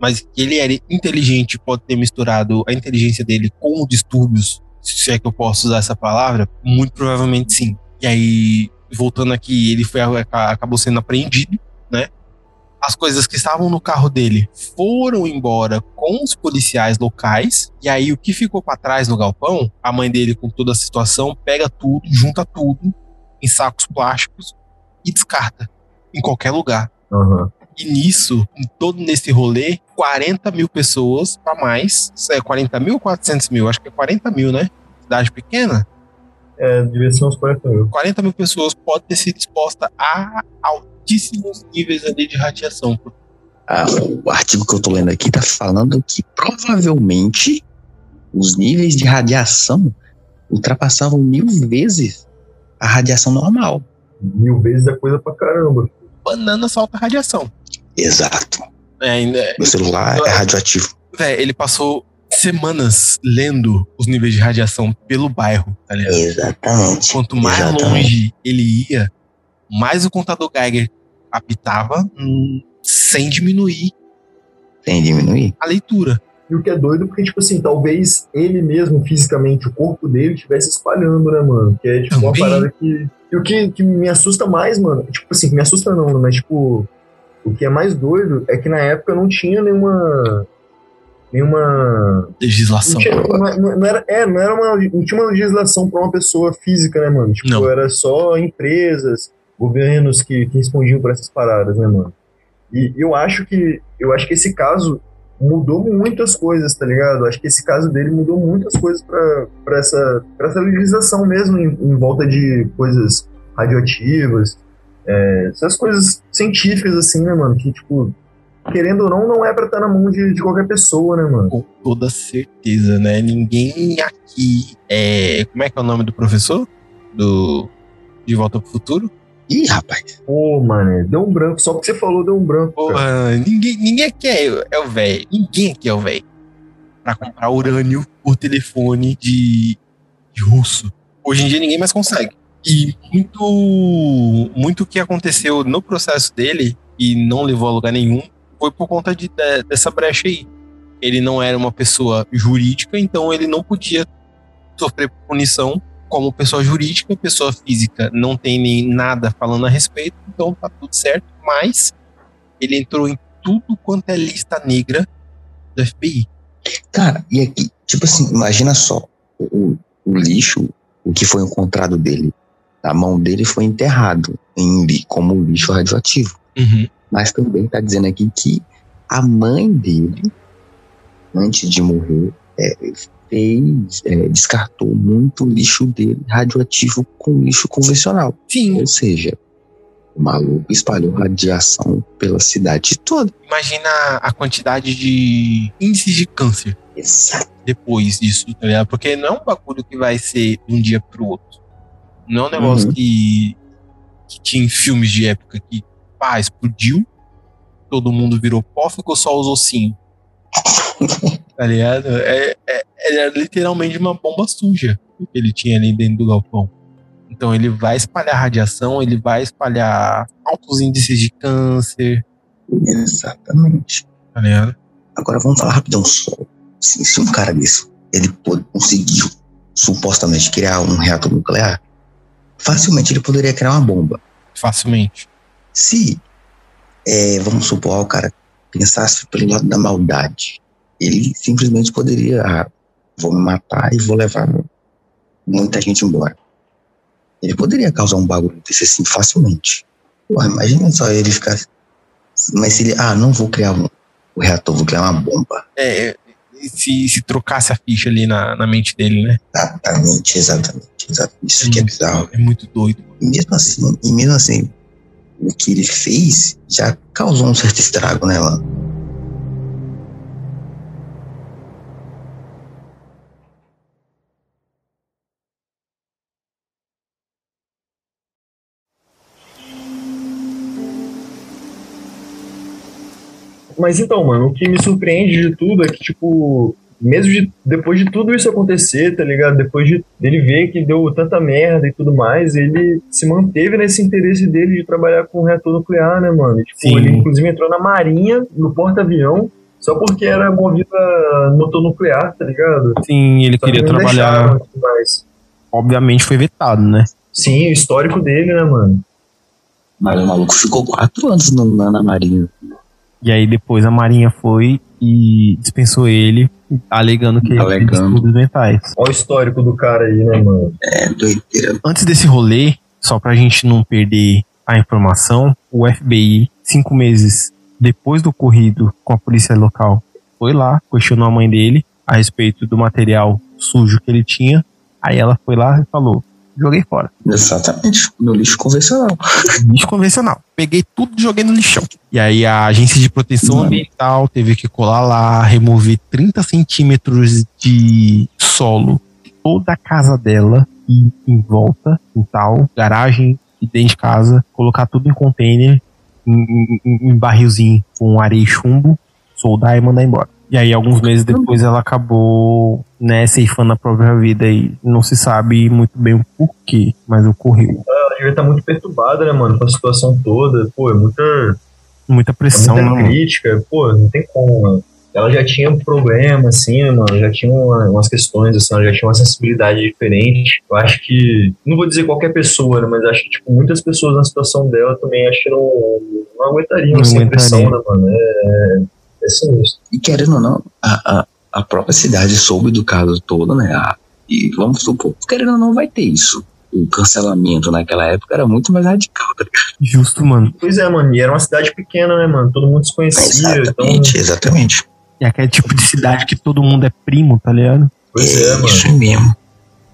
Mas ele era inteligente, pode ter misturado a inteligência dele com distúrbios, se é que eu posso usar essa palavra, muito provavelmente sim. E aí, voltando aqui, ele foi, acabou sendo apreendido, né? As coisas que estavam no carro dele foram embora com os policiais locais. E aí, o que ficou para trás no galpão, a mãe dele, com toda a situação, pega tudo, junta tudo em sacos plásticos e descarta em qualquer lugar. Uhum. E nisso, em todo nesse rolê, 40 mil pessoas para mais. É 40 mil ou 400 mil? Acho que é 40 mil, né? Cidade pequena. É, devia ser uns 40 mil. 40 mil pessoas podem ter sido exposta a altíssimos níveis ali de radiação. Ah, o artigo que eu tô lendo aqui tá falando que provavelmente os níveis de radiação ultrapassavam mil vezes a radiação normal. Mil vezes é coisa pra caramba. Banana solta radiação. Exato. É, ainda, Meu celular é radioativo. véi, ele passou semanas lendo os níveis de radiação pelo bairro, tá ligado? Exatamente. Quanto mais Exatamente. longe ele ia, mais o contador Geiger apitava hum, sem diminuir Sem diminuir. a leitura. E o que é doido, porque, tipo assim, talvez ele mesmo, fisicamente, o corpo dele, estivesse espalhando, né, mano? Que é, tipo, uma parada que. E o que, que me assusta mais, mano, tipo assim, me assusta não, mas, tipo, o que é mais doido é que na época não tinha nenhuma. Nenhuma. Legislação. Não, tinha, não, não era, é, não era uma. Não tinha uma legislação pra uma pessoa física, né, mano? Tipo, Não. era só empresas. governos que, que respondiam por essas paradas, né, mano? E eu acho que eu acho que esse caso mudou muitas coisas, tá ligado? Acho que esse caso dele mudou muitas coisas para essa, pra essa legislação mesmo, em, em volta de coisas radioativas, é, essas coisas científicas, assim, né, mano? Que, tipo, querendo ou não, não é pra estar na mão de, de qualquer pessoa, né, mano? Com toda certeza, né? Ninguém aqui é. Como é que é o nome do professor? Do. De Volta pro Futuro? Ih, rapaz. Pô, mano, deu um branco. Só porque você falou, deu um branco. Porra, ninguém, ninguém aqui é, é o velho. Ninguém aqui é o velho. Pra comprar urânio por telefone de, de russo. Hoje em dia ninguém mais consegue. E muito, muito que aconteceu no processo dele e não levou a lugar nenhum foi por conta de, de- dessa brecha aí. Ele não era uma pessoa jurídica, então ele não podia sofrer punição como pessoa jurídica, pessoa física não tem nem nada falando a respeito, então tá tudo certo, mas ele entrou em tudo quanto é lista negra do FBI. Cara, e aqui, tipo assim, imagina só, o, o lixo, o que foi encontrado dele, a mão dele foi enterrado em, como lixo radioativo. Mas também tá dizendo aqui que a mãe dele, antes de morrer, é, fez, é, descartou muito lixo dele radioativo com lixo convencional. Sim. Ou seja, o maluco espalhou radiação pela cidade toda. Imagina a quantidade de índices de câncer Exato. depois disso, tá ligado? Porque não é um bagulho que vai ser de um dia pro outro. Não é um negócio Uhum. que, que tinha em filmes de época que, pá, explodiu, todo mundo virou pó, ficou só os ossinhos. tá ligado? É, é, era literalmente uma bomba suja que ele tinha ali dentro do galpão. Então ele vai espalhar radiação, ele vai espalhar altos índices de câncer, Exatamente. tá ligado? Agora vamos falar rapidão. Assim, se um cara desse, ele conseguiu supostamente criar um reator nuclear, facilmente ele poderia criar uma bomba. Facilmente. Se, é, vamos supor, o cara pensasse pelo lado da maldade, ele simplesmente poderia, ah, vou me matar e vou levar muita gente embora. Ele poderia causar um bagulho desse assim facilmente. Porra, imagina só ele ficar. Mas se ele, ah, não vou criar um, o reator, vou criar uma bomba. É, se, se trocasse a ficha ali na, na mente dele, né? Exatamente, exatamente, exatamente. Isso que é bizarro. É muito doido. E mesmo assim, e mesmo assim, o que ele fez já causou um certo estrago, né, Mas então, mano, o que me surpreende de tudo é que, tipo, mesmo de- depois de tudo isso acontecer, tá ligado? Depois de dele ver que deu tanta merda e tudo mais, ele se manteve nesse interesse dele de trabalhar com reator nuclear, né, mano? E, tipo, Sim. ele inclusive entrou na marinha, no porta-avião, só porque era movida a motor nuclear, tá ligado? Sim, ele Só que queria trabalhar. deixaram mais. Obviamente foi vetado, né? Sim, o histórico dele, né, mano? Mas o maluco ficou quatro anos no- na, na marinha. E aí depois a Marinha foi e dispensou ele, alegando que ele tinha Alegando. distúrbios mentais. Olha o histórico do cara aí, né, mano? É doideira. Antes desse rolê, só pra gente não perder a informação, o FBI, cinco meses depois do ocorrido com a polícia local, foi lá, questionou a mãe dele a respeito do material sujo que ele tinha. Aí ela foi lá e falou: joguei fora. Exatamente. No lixo convencional. lixo convencional. Peguei tudo e joguei no lixão. E aí a agência de proteção Mano. ambiental teve que colar lá, remover 30 centímetros de solo toda a casa dela e em volta, quintal, garagem e dentro de casa, colocar tudo em container, em, em- em barrilzinho com areia e chumbo, soldar e mandar embora. E aí, alguns meses depois, ela acabou, né, ceifando a própria vida e não se sabe muito bem o porquê, mas ocorreu. Ela devia estar muito perturbada, né, mano, com a situação toda. Pô, é muita, Muita é pressão, né, muita mano? crítica. Pô, não tem como, mano. Ela já tinha um problema, assim, né, mano, já tinha uma- umas questões, assim, ela já tinha uma sensibilidade diferente. Eu acho que, não vou dizer qualquer pessoa, né, mas acho que, tipo, muitas pessoas na situação dela também acho que não, não aguentariam Não pressão, aguentaria. né, mano. É, é sinistro. E querendo ou não, a, a, a própria cidade soube do caso todo, né? Ah, e vamos supor, querendo ou não, vai ter isso. o cancelamento naquela época era muito mais radical. Tá ligado? Justo, mano. Pois é, mano, e era uma cidade pequena, né, mano? Todo mundo se conhecia, então. Exatamente, exatamente. É aquele tipo de cidade que todo mundo é primo, tá ligado? Pois é, mano. isso mesmo.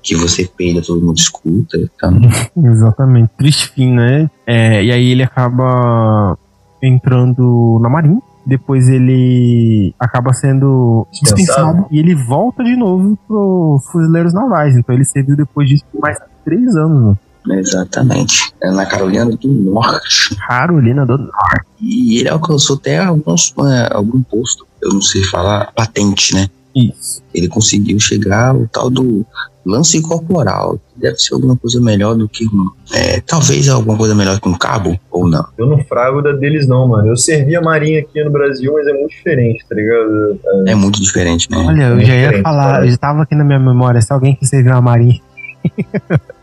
Que você peida, todo mundo escuta. Então, Exatamente. Triste fim, né? É, e aí ele acaba entrando na Marinha. Depois ele acaba sendo Dispensado. e ele volta de novo pros fuzileiros navais. Então ele serviu depois disso por mais três anos, mano. exatamente. É na Carolina do Norte. Carolina do Norte. E ele alcançou até alguns, é, algum posto, eu não sei falar, patente, né? Isso. Ele conseguiu chegar ao tal do lance corporal. Deve ser alguma coisa melhor do que um. É, talvez alguma coisa melhor que um cabo, ou não. Eu não frago da deles, não, mano. Eu servi a Marinha aqui no Brasil, mas é muito diferente, tá ligado? É muito diferente, né? Olha, eu muito já ia falar, cara. eu já tava aqui na minha memória, se alguém que serviu na Marinha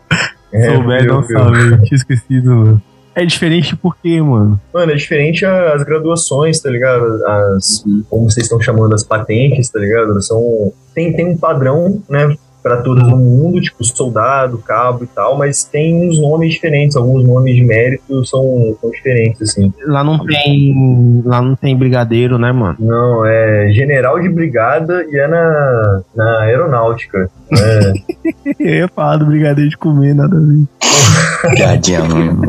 É, souber, viu, não sabe. Eu tinha esquecido, mano. É diferente porque, mano. Mano, é diferente as graduações, tá ligado? As, como vocês estão chamando, as patentes, tá ligado? São, tem, tem um padrão, né? Pra todos no mundo, tipo soldado, cabo e tal, mas tem uns nomes diferentes, alguns nomes de mérito são, são diferentes, assim. Lá não tem. Lá não tem brigadeiro, né, mano? Não, é general de brigada e é na, na aeronáutica. né? Eu ia falar do brigadeiro de comer, nada a ver. Ruim.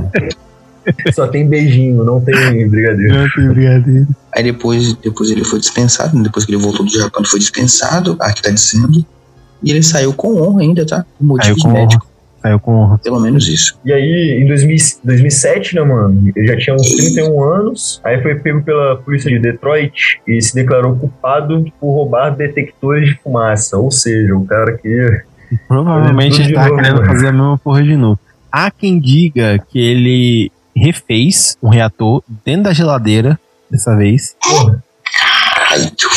Só tem beijinho, não tem brigadeiro. Não tem brigadeiro. Aí depois, depois ele foi dispensado, né? depois que ele voltou do Japão, ele foi dispensado, aqui tá dizendo. E ele saiu com honra ainda, tá? Por Saiu com honra. médicos. Saiu com honra. Pelo menos isso. E aí, em 2000 2007, né, mano? Ele já tinha uns 31 anos. Aí foi pego pela polícia de Detroit e se declarou culpado por roubar detectores de fumaça. Ou seja, o cara que. Provavelmente ele tava novo, querendo mano. fazer a mesma porra de novo. Há quem diga que ele refez um reator dentro da geladeira, dessa vez, Porra, Ai, tio,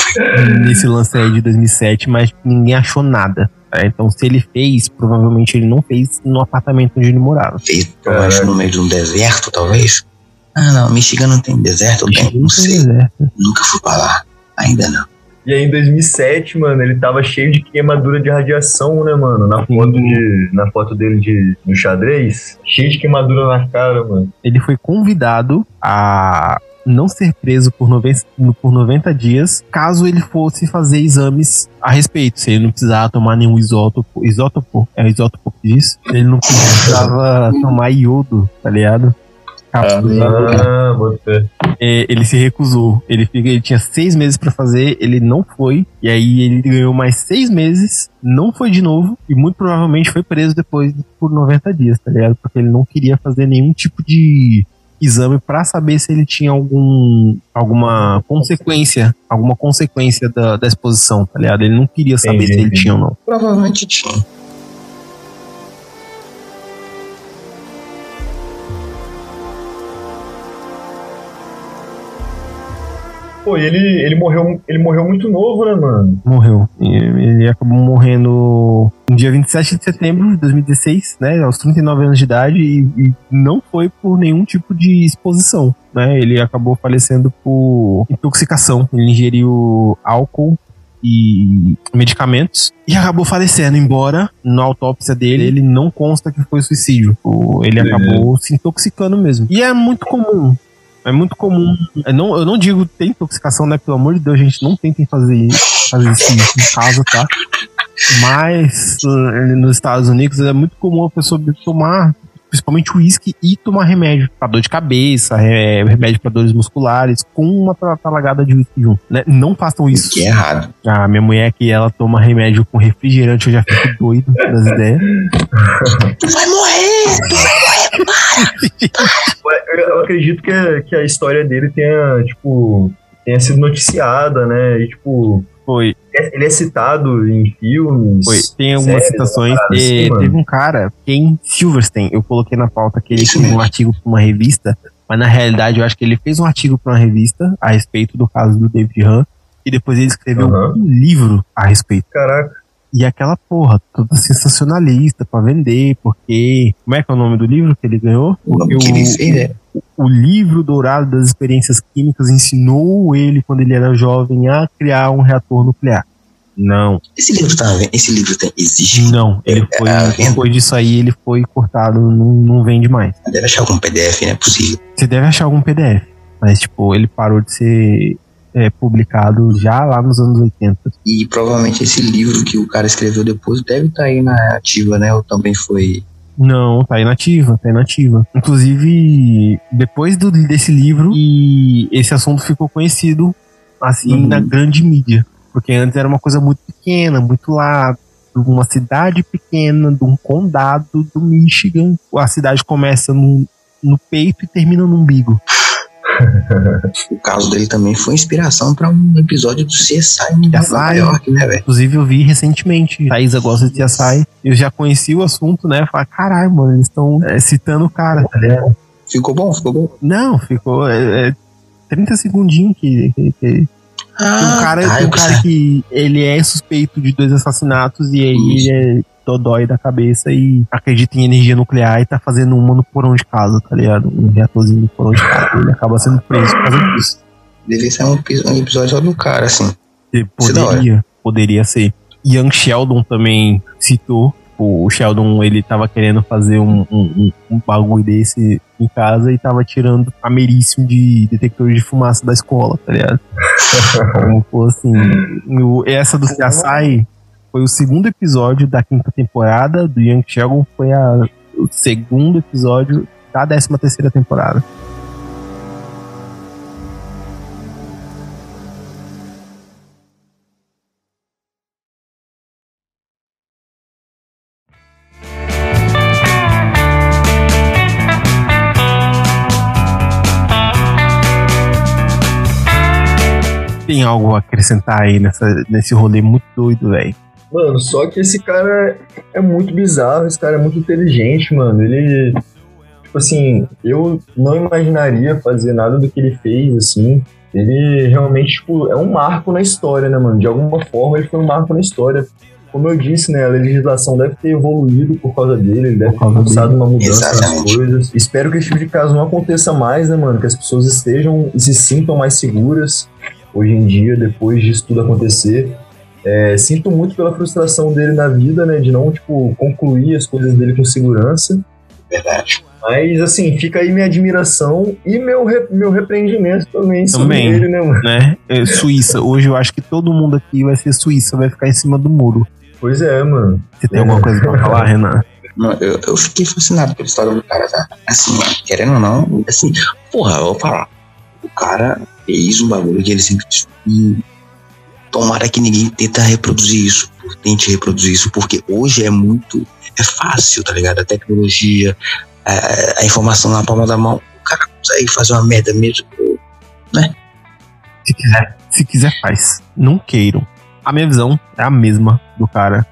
nesse lance aí de 2007, mas ninguém achou nada. tá? Então, se ele fez, provavelmente ele não fez no apartamento onde ele morava. fez provavelmente no meio de um deserto, talvez. Ah, não, Michigan não tem deserto, tem, não sei. Deserto. Nunca fui pra lá. Ainda não. E aí, em 2007, mano, ele tava cheio de queimadura de radiação, né, mano? Na foto, de, na foto dele de, no xadrez. Cheio de queimadura na cara, mano. Ele foi convidado a não ser preso por 90, por 90 dias caso ele fosse fazer exames a respeito. Se ele não precisava tomar nenhum isótopo. Isótopo? É isótopo que diz? Ele não precisava tomar iodo, tá ligado? Ah, bota fé. É, ele se recusou. Ele, ele tinha seis meses pra fazer, ele não foi. E aí ele ganhou mais seis meses, não foi de novo. E muito provavelmente foi preso depois por 90 dias, tá ligado? Porque ele não queria fazer nenhum tipo de exame pra saber se ele tinha algum alguma consequência, alguma consequência da, da exposição, tá ligado? Ele não queria saber Entendi, se ele tinha ou não. Provavelmente tinha. Pô, ele, ele, morreu, ele morreu muito novo, né, mano? Morreu. Ele acabou morrendo no dia 27 de setembro de 2016, né? Aos 39 anos de idade, e, e não foi por nenhum tipo de exposição, né? Ele acabou falecendo por intoxicação. Ele ingeriu álcool e medicamentos e acabou falecendo, embora na autópsia dele ele não consta que foi suicídio. Ele acabou se intoxicando mesmo. E é muito comum. É muito comum. Eu não, eu não digo ter intoxicação, né? Pelo amor de Deus, gente, não tentem fazer isso, fazer isso em casa, tá? Mas eh, nos Estados Unidos é muito comum a pessoa tomar principalmente uísque e tomar remédio pra dor de cabeça, re- remédio pra dores musculares, com uma ta- talagada de uísque junto. Né? Não façam isso. Que é errado. A minha mulher que ela toma remédio com refrigerante, eu já fico doido das ideias. Tu vai morrer! Eu, eu acredito que, a- que a história dele tenha, tipo, tenha sido noticiada, né? E, tipo, Foi, ele é citado em filmes. foi. Tem algumas citações. parada assim, teve um cara, Ken Silverstein, eu coloquei na pauta que ele fez um artigo pra uma revista, mas na realidade eu acho que ele fez um artigo pra uma revista a respeito do caso do David Hunt, e depois ele escreveu Aham. um livro a respeito. Caraca. E aquela porra, toda sensacionalista pra vender, porque. Como é que é o nome do livro que ele ganhou? O que ele fez é. o livro dourado das experiências químicas ensinou ele, quando ele era jovem, a criar um reator nuclear. Não, Esse livro tá vendo? Esse livro tem, existe. não. Ele É, foi, é. depois disso aí, ele foi cortado, não, não vende mais. Deve achar algum PDF, não é possível. Você deve achar algum PDF, mas, tipo, ele parou de ser é, publicado já lá nos anos 80. E provavelmente esse livro que o cara escreveu depois deve estar aí na ativa, né? Ou também foi. Não, tá inativa, tá inativa. Inclusive, depois do, desse livro, e esse assunto ficou conhecido, assim, Uhum. na grande mídia. Porque antes era uma coisa muito pequena, muito lá, de uma cidade pequena, de um condado do Michigan. A cidade começa no, no peito e termina no umbigo. O caso dele também foi inspiração pra um episódio do CSI em Nova. York, né, velho? Inclusive, eu vi recentemente. Thaisa gosta de CSI. Eu já conheci o assunto, né? Falei, caralho, mano, eles estão citando o cara, tá ligado? Ficou bom, ficou bom. Não, ficou. É, é 30 segundinhos que, que, que um cara, tá, um cara que ele é suspeito de dois assassinatos e aí ele é dodói da cabeça e acredita em energia nuclear e tá fazendo uma no porão de casa, tá ligado? Um reatorzinho no porão de casa. Ele acaba sendo preso por causa disso. Devia ser um, epi- um episódio só do cara, assim. É. Poderia, poderia ser. Young Sheldon também citou. O Sheldon, ele tava querendo fazer um, um, um- bagulho desse em casa e tava tirando ameríssimo de detector de fumaça da escola, tá ligado? Como assim. essa do CSI foi o segundo episódio da quinta temporada, do Young Sheldon foi a, o segundo episódio da décima terceira temporada. Tem algo a acrescentar aí nessa, nesse rolê muito doido, velho. Mano, só que esse cara é muito bizarro, esse cara é muito inteligente, mano. Ele. Tipo assim, eu não imaginaria fazer nada do que ele fez, assim. Ele realmente, tipo, é um marco na história, né, mano? De alguma forma ele foi um marco na história. Como eu disse, né, a legislação deve ter evoluído por causa dele, ele deve ter causa forçado uma mudança nas Exatamente. coisas. Espero que esse tipo de caso não aconteça mais, né, mano? Que as pessoas estejam e se sintam mais seguras hoje em dia, depois disso tudo acontecer. É, sinto muito pela frustração dele na vida, né? De não, tipo, concluir as coisas dele com segurança. Verdade. Mas, assim, fica aí minha admiração e meu, re- meu repreendimento também, sobre Também. ele, né, mano? né? É, Suíça. Hoje eu acho que todo mundo aqui vai ser Suíça, vai ficar em cima do muro. Pois é, mano. Você tem alguma coisa pra falar, Renan? Não, eu, eu fiquei fascinado pela história do cara, tá? Assim, querendo ou não, assim, porra, eu vou falar. O cara fez um bagulho que ele sempre. "Hum, Tomara que ninguém tenta reproduzir isso, tente reproduzir isso, porque hoje é muito. É fácil, tá ligado? A tecnologia, a, a informação na palma da mão. O cara consegue fazer uma merda mesmo. Se quiser, se quiser faz. Não queiram. A minha visão é a mesma do cara.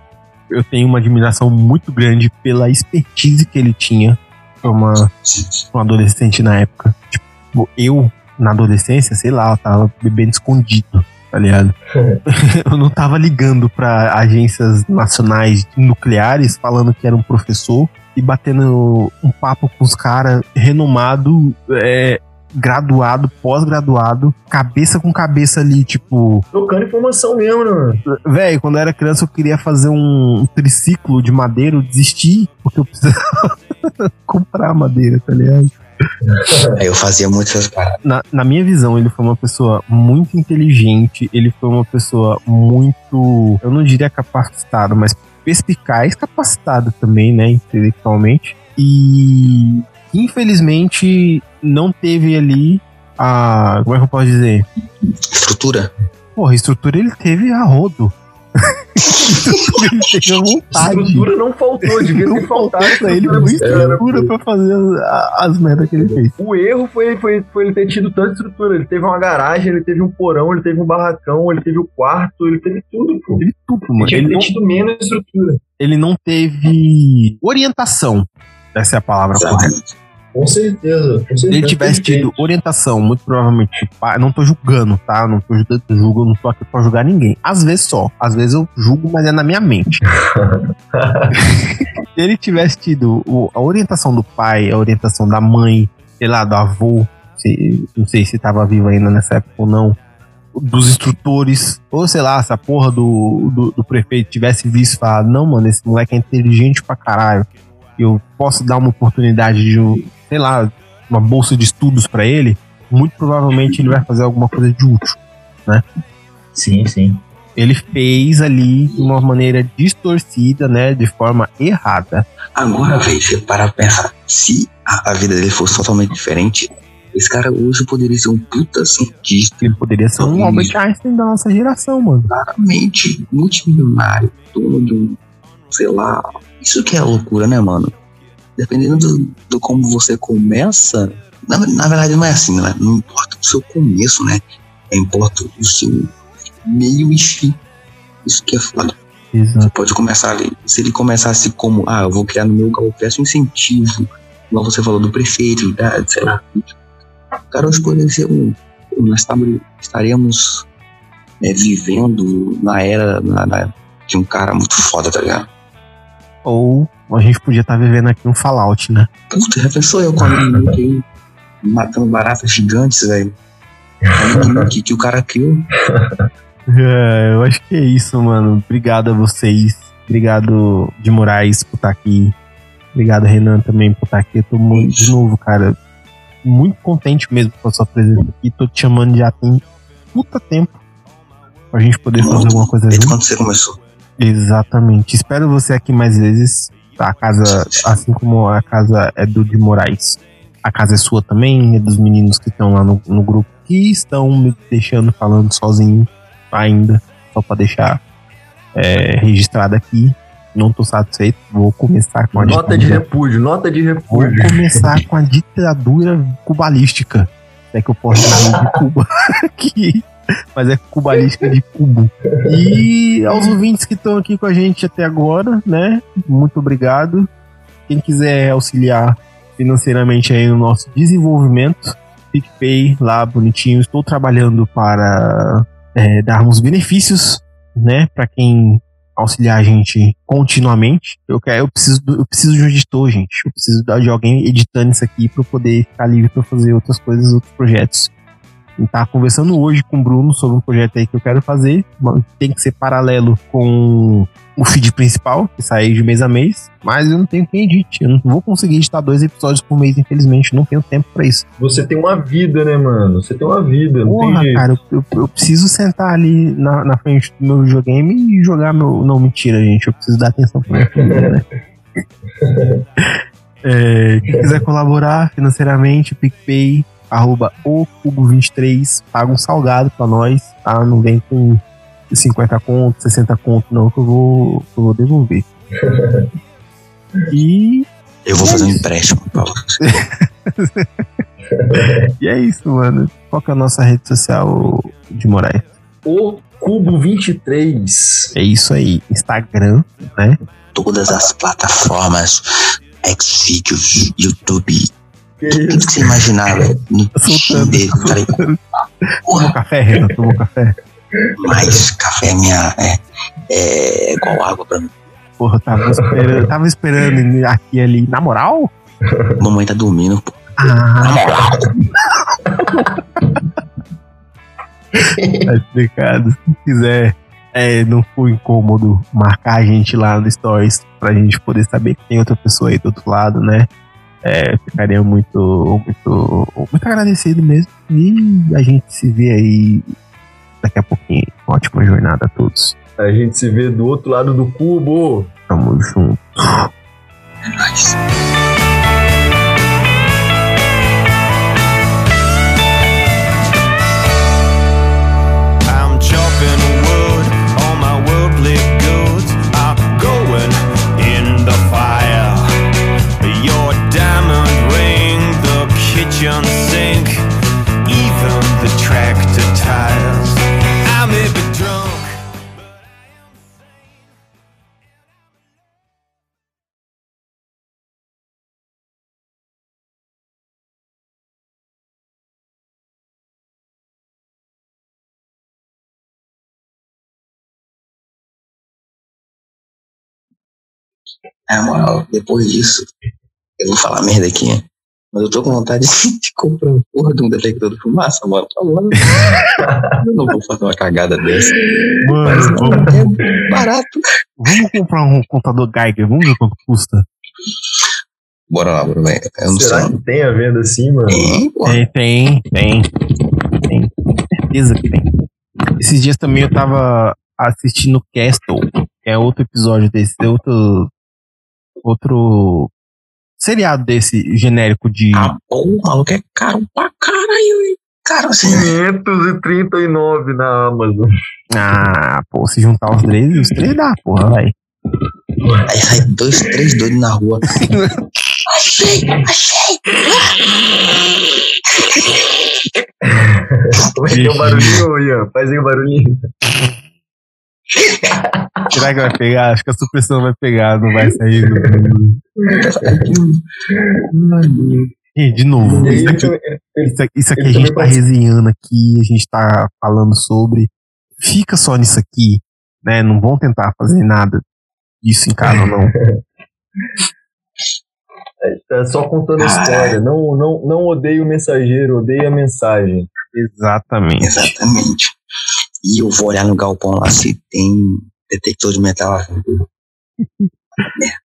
Eu tenho uma admiração muito grande pela expertise que ele tinha pra um adolescente na época. Tipo, eu, na adolescência, sei lá, eu tava bebendo escondido, tá ligado? eu não tava ligando pra agências nacionais nucleares falando que era um professor e batendo um papo com os caras renomado, é, graduado, pós-graduado, cabeça com cabeça ali, tipo, Trocando informação mesmo, né, velho, quando eu era criança eu queria fazer um, um triciclo de madeira, eu desisti, porque eu precisava comprar madeira, tá ligado? Eu fazia muitas paradas. na, na minha visão, ele foi uma pessoa muito inteligente, ele foi uma pessoa muito, eu não diria capacitada, mas perspicaz, capacitada também, né, intelectualmente. E infelizmente não teve ali a, como é que eu posso dizer? Estrutura? Porra, estrutura ele teve a rodo. estrutura ele vontade. Estrutura não faltou, devia Não ter faltado. pra ele estrutura uma pra estrutura fazer as, as merdas que ele fez. O erro foi, foi, foi ele ter tido tanta estrutura. Ele teve uma garagem, ele teve um porão, ele teve um barracão, ele teve o quarto, ele teve tudo, pô. Teve tudo, Ele mano. tinha Ele ter não tido menos estrutura. ele não teve orientação. Essa é a palavra correta. Com certeza. Com certeza. Se ele tivesse tido orientação, muito provavelmente, não tô julgando, tá? Não tô julgando, julgo, não tô aqui pra julgar ninguém. Às vezes só. Às vezes eu julgo, mas é na minha mente. Se ele tivesse tido a orientação do pai, a orientação da mãe, sei lá, do avô, se- não sei se tava vivo ainda nessa época ou não, dos instrutores, ou sei lá, se a porra do, do, do prefeito tivesse visto e falado, não, mano, esse moleque é inteligente pra caralho, eu posso dar uma oportunidade de, sei lá, uma bolsa de estudos pra ele, muito provavelmente ele vai fazer alguma coisa de útil. Sim, sim. Ele fez ali de uma maneira distorcida, né, de forma errada. Agora, velho, você para pra pensar. Se a, a vida dele fosse totalmente diferente, esse cara hoje poderia ser um puta cientista, Ele poderia ser um Albert Einstein da nossa geração, mano. claramente multimilionário, dono de um. sei lá. Isso que é loucura, né, mano? Dependendo do, do como você começa. Na, na verdade, não é assim, né? Não importa o seu começo, né? Importa o seu meio e fim. Isso que é foda. Exato. Você pode começar ali. Se ele começasse como, ah, eu vou criar no meu galopeste um incentivo, igual você falou do prefeito, da, sei lá. O cara hoje poderia ser um. Nós estaríamos né, vivendo na era na- na- de um cara muito foda, tá ligado? Ou a gente podia estar vivendo aqui um Fallout, né? Puta, já pensou eu com a menina aí matando baratas gigantes, velho? Que, que o cara criou. É, eu acho que é isso, mano. Obrigado a vocês. Obrigado de Moraes por estar aqui. Obrigado, Renan, também por estar aqui. Eu tô muito, de novo, cara, muito contente mesmo com a sua presença aqui. Tô te chamando já tem puta tempo pra gente poder fazer alguma coisa Desde junto. quando você começou. Exatamente. Espero você aqui mais vezes. A casa, assim como a casa é do de Moraes, a casa é sua também, é dos meninos que estão lá no, no grupo, que estão me deixando falando sozinho ainda, só pra deixar é, registrado aqui. Não tô satisfeito, vou começar com a Nota de ditadura. repúdio, nota de Vou repúdio. começar com a ditadura cubalística. É que eu posso de Cuba aqui. Mas é cubalística de cubo. E aos ouvintes que estão aqui com a gente até agora, né? Muito obrigado. Quem quiser auxiliar financeiramente aí no nosso desenvolvimento, PicPay lá bonitinho. Estou trabalhando para é, darmos benefícios, né? Para quem auxiliar a gente continuamente. Eu quero, eu preciso, do- eu preciso de um editor, gente. Eu preciso de alguém editando isso aqui para eu poder ficar livre para fazer outras coisas, outros projetos. Eu tava conversando hoje com o Bruno sobre um projeto aí que eu quero fazer. Tem que ser paralelo com o feed principal, que sai de mês a mês. Mas eu não tenho quem edite. Eu não vou conseguir editar dois episódios por mês, infelizmente. Não tenho tempo para isso. Você tem uma vida, né, mano? Você tem uma vida, não Porra, cara, eu, eu- eu preciso sentar ali na, na frente do meu videogame e jogar meu. Não, mentira, gente. Eu preciso dar atenção pra minha família, né? É, quem quiser colaborar financeiramente, PicPay, arroba o Cubo23, paga um salgado pra nós, tá? Não vem com 50 conto, 60 conto, não, que eu vou, que eu vou devolver. E, Eu vou fazer um empréstimo você. e é isso, mano. Qual que é a nossa rede social de Moraes? O Cubo 23. É isso aí. Instagram, né? Todas as plataformas, Xvideos, YouTube, Que isso? que você. Tinder, tá ligado? Tomou Porra, café, Renan? Tomou café? mas café é minha. É, é igual água pra mim. Porra, tava esperando, tava esperando aqui ali. Na moral? Mamãe tá dormindo, pô. Ah, tá explicado. Se quiser, é, não for incômodo, marcar a gente lá no Stories pra gente poder saber que tem outra pessoa aí do outro lado, né? É, ficaria muito, muito, muito agradecido mesmo. E a gente se vê aí daqui a pouquinho. Ótima jornada a todos. A gente se vê do outro lado do cubo. Tamo junto. É nóis. Kitchen sink, even the tractor tires. I may be drunk. Na moral, uh, depois disso, eu vou falar merda aqui. Mas eu tô com vontade de comprar um porra de um detector de fumaça, mano. Tá louco. Eu não vou fazer uma cagada dessa. Mas Mano, vamos, é barato. vamos comprar um contador Geiger, vamos ver quanto custa. Bora lá, velho. Eu não Será sei. que tem a venda assim, mano? Tem. É, tem, tem. Tem. Certeza que tem. Esses dias também eu tava assistindo Castle, que é outro episódio desse, é outro. Outro. Seriado desse genérico de. Ah, pô, o maluco é caro pra caralho, hein? Cara, assim, 539 na Amazon. Ah, pô, se juntar os três, os três dá, porra, vai. aí sai dois, três doidos na rua. achei, achei. Que é o barulhinho, Ian? Faz aí o barulhinho. Será que vai pegar? Acho que a supressão vai pegar, não vai sair. E, de novo, isso aqui, isso aqui, isso aqui a gente tá resenhando aqui, a gente tá falando sobre. Fica só nisso aqui, né? Não vão tentar fazer nada disso em casa, não. tá só contando a história. Não, não, não odeio o mensageiro, odeio a mensagem. Exatamente. Exatamente. E eu vou olhar no galpão lá se tem detector de metal.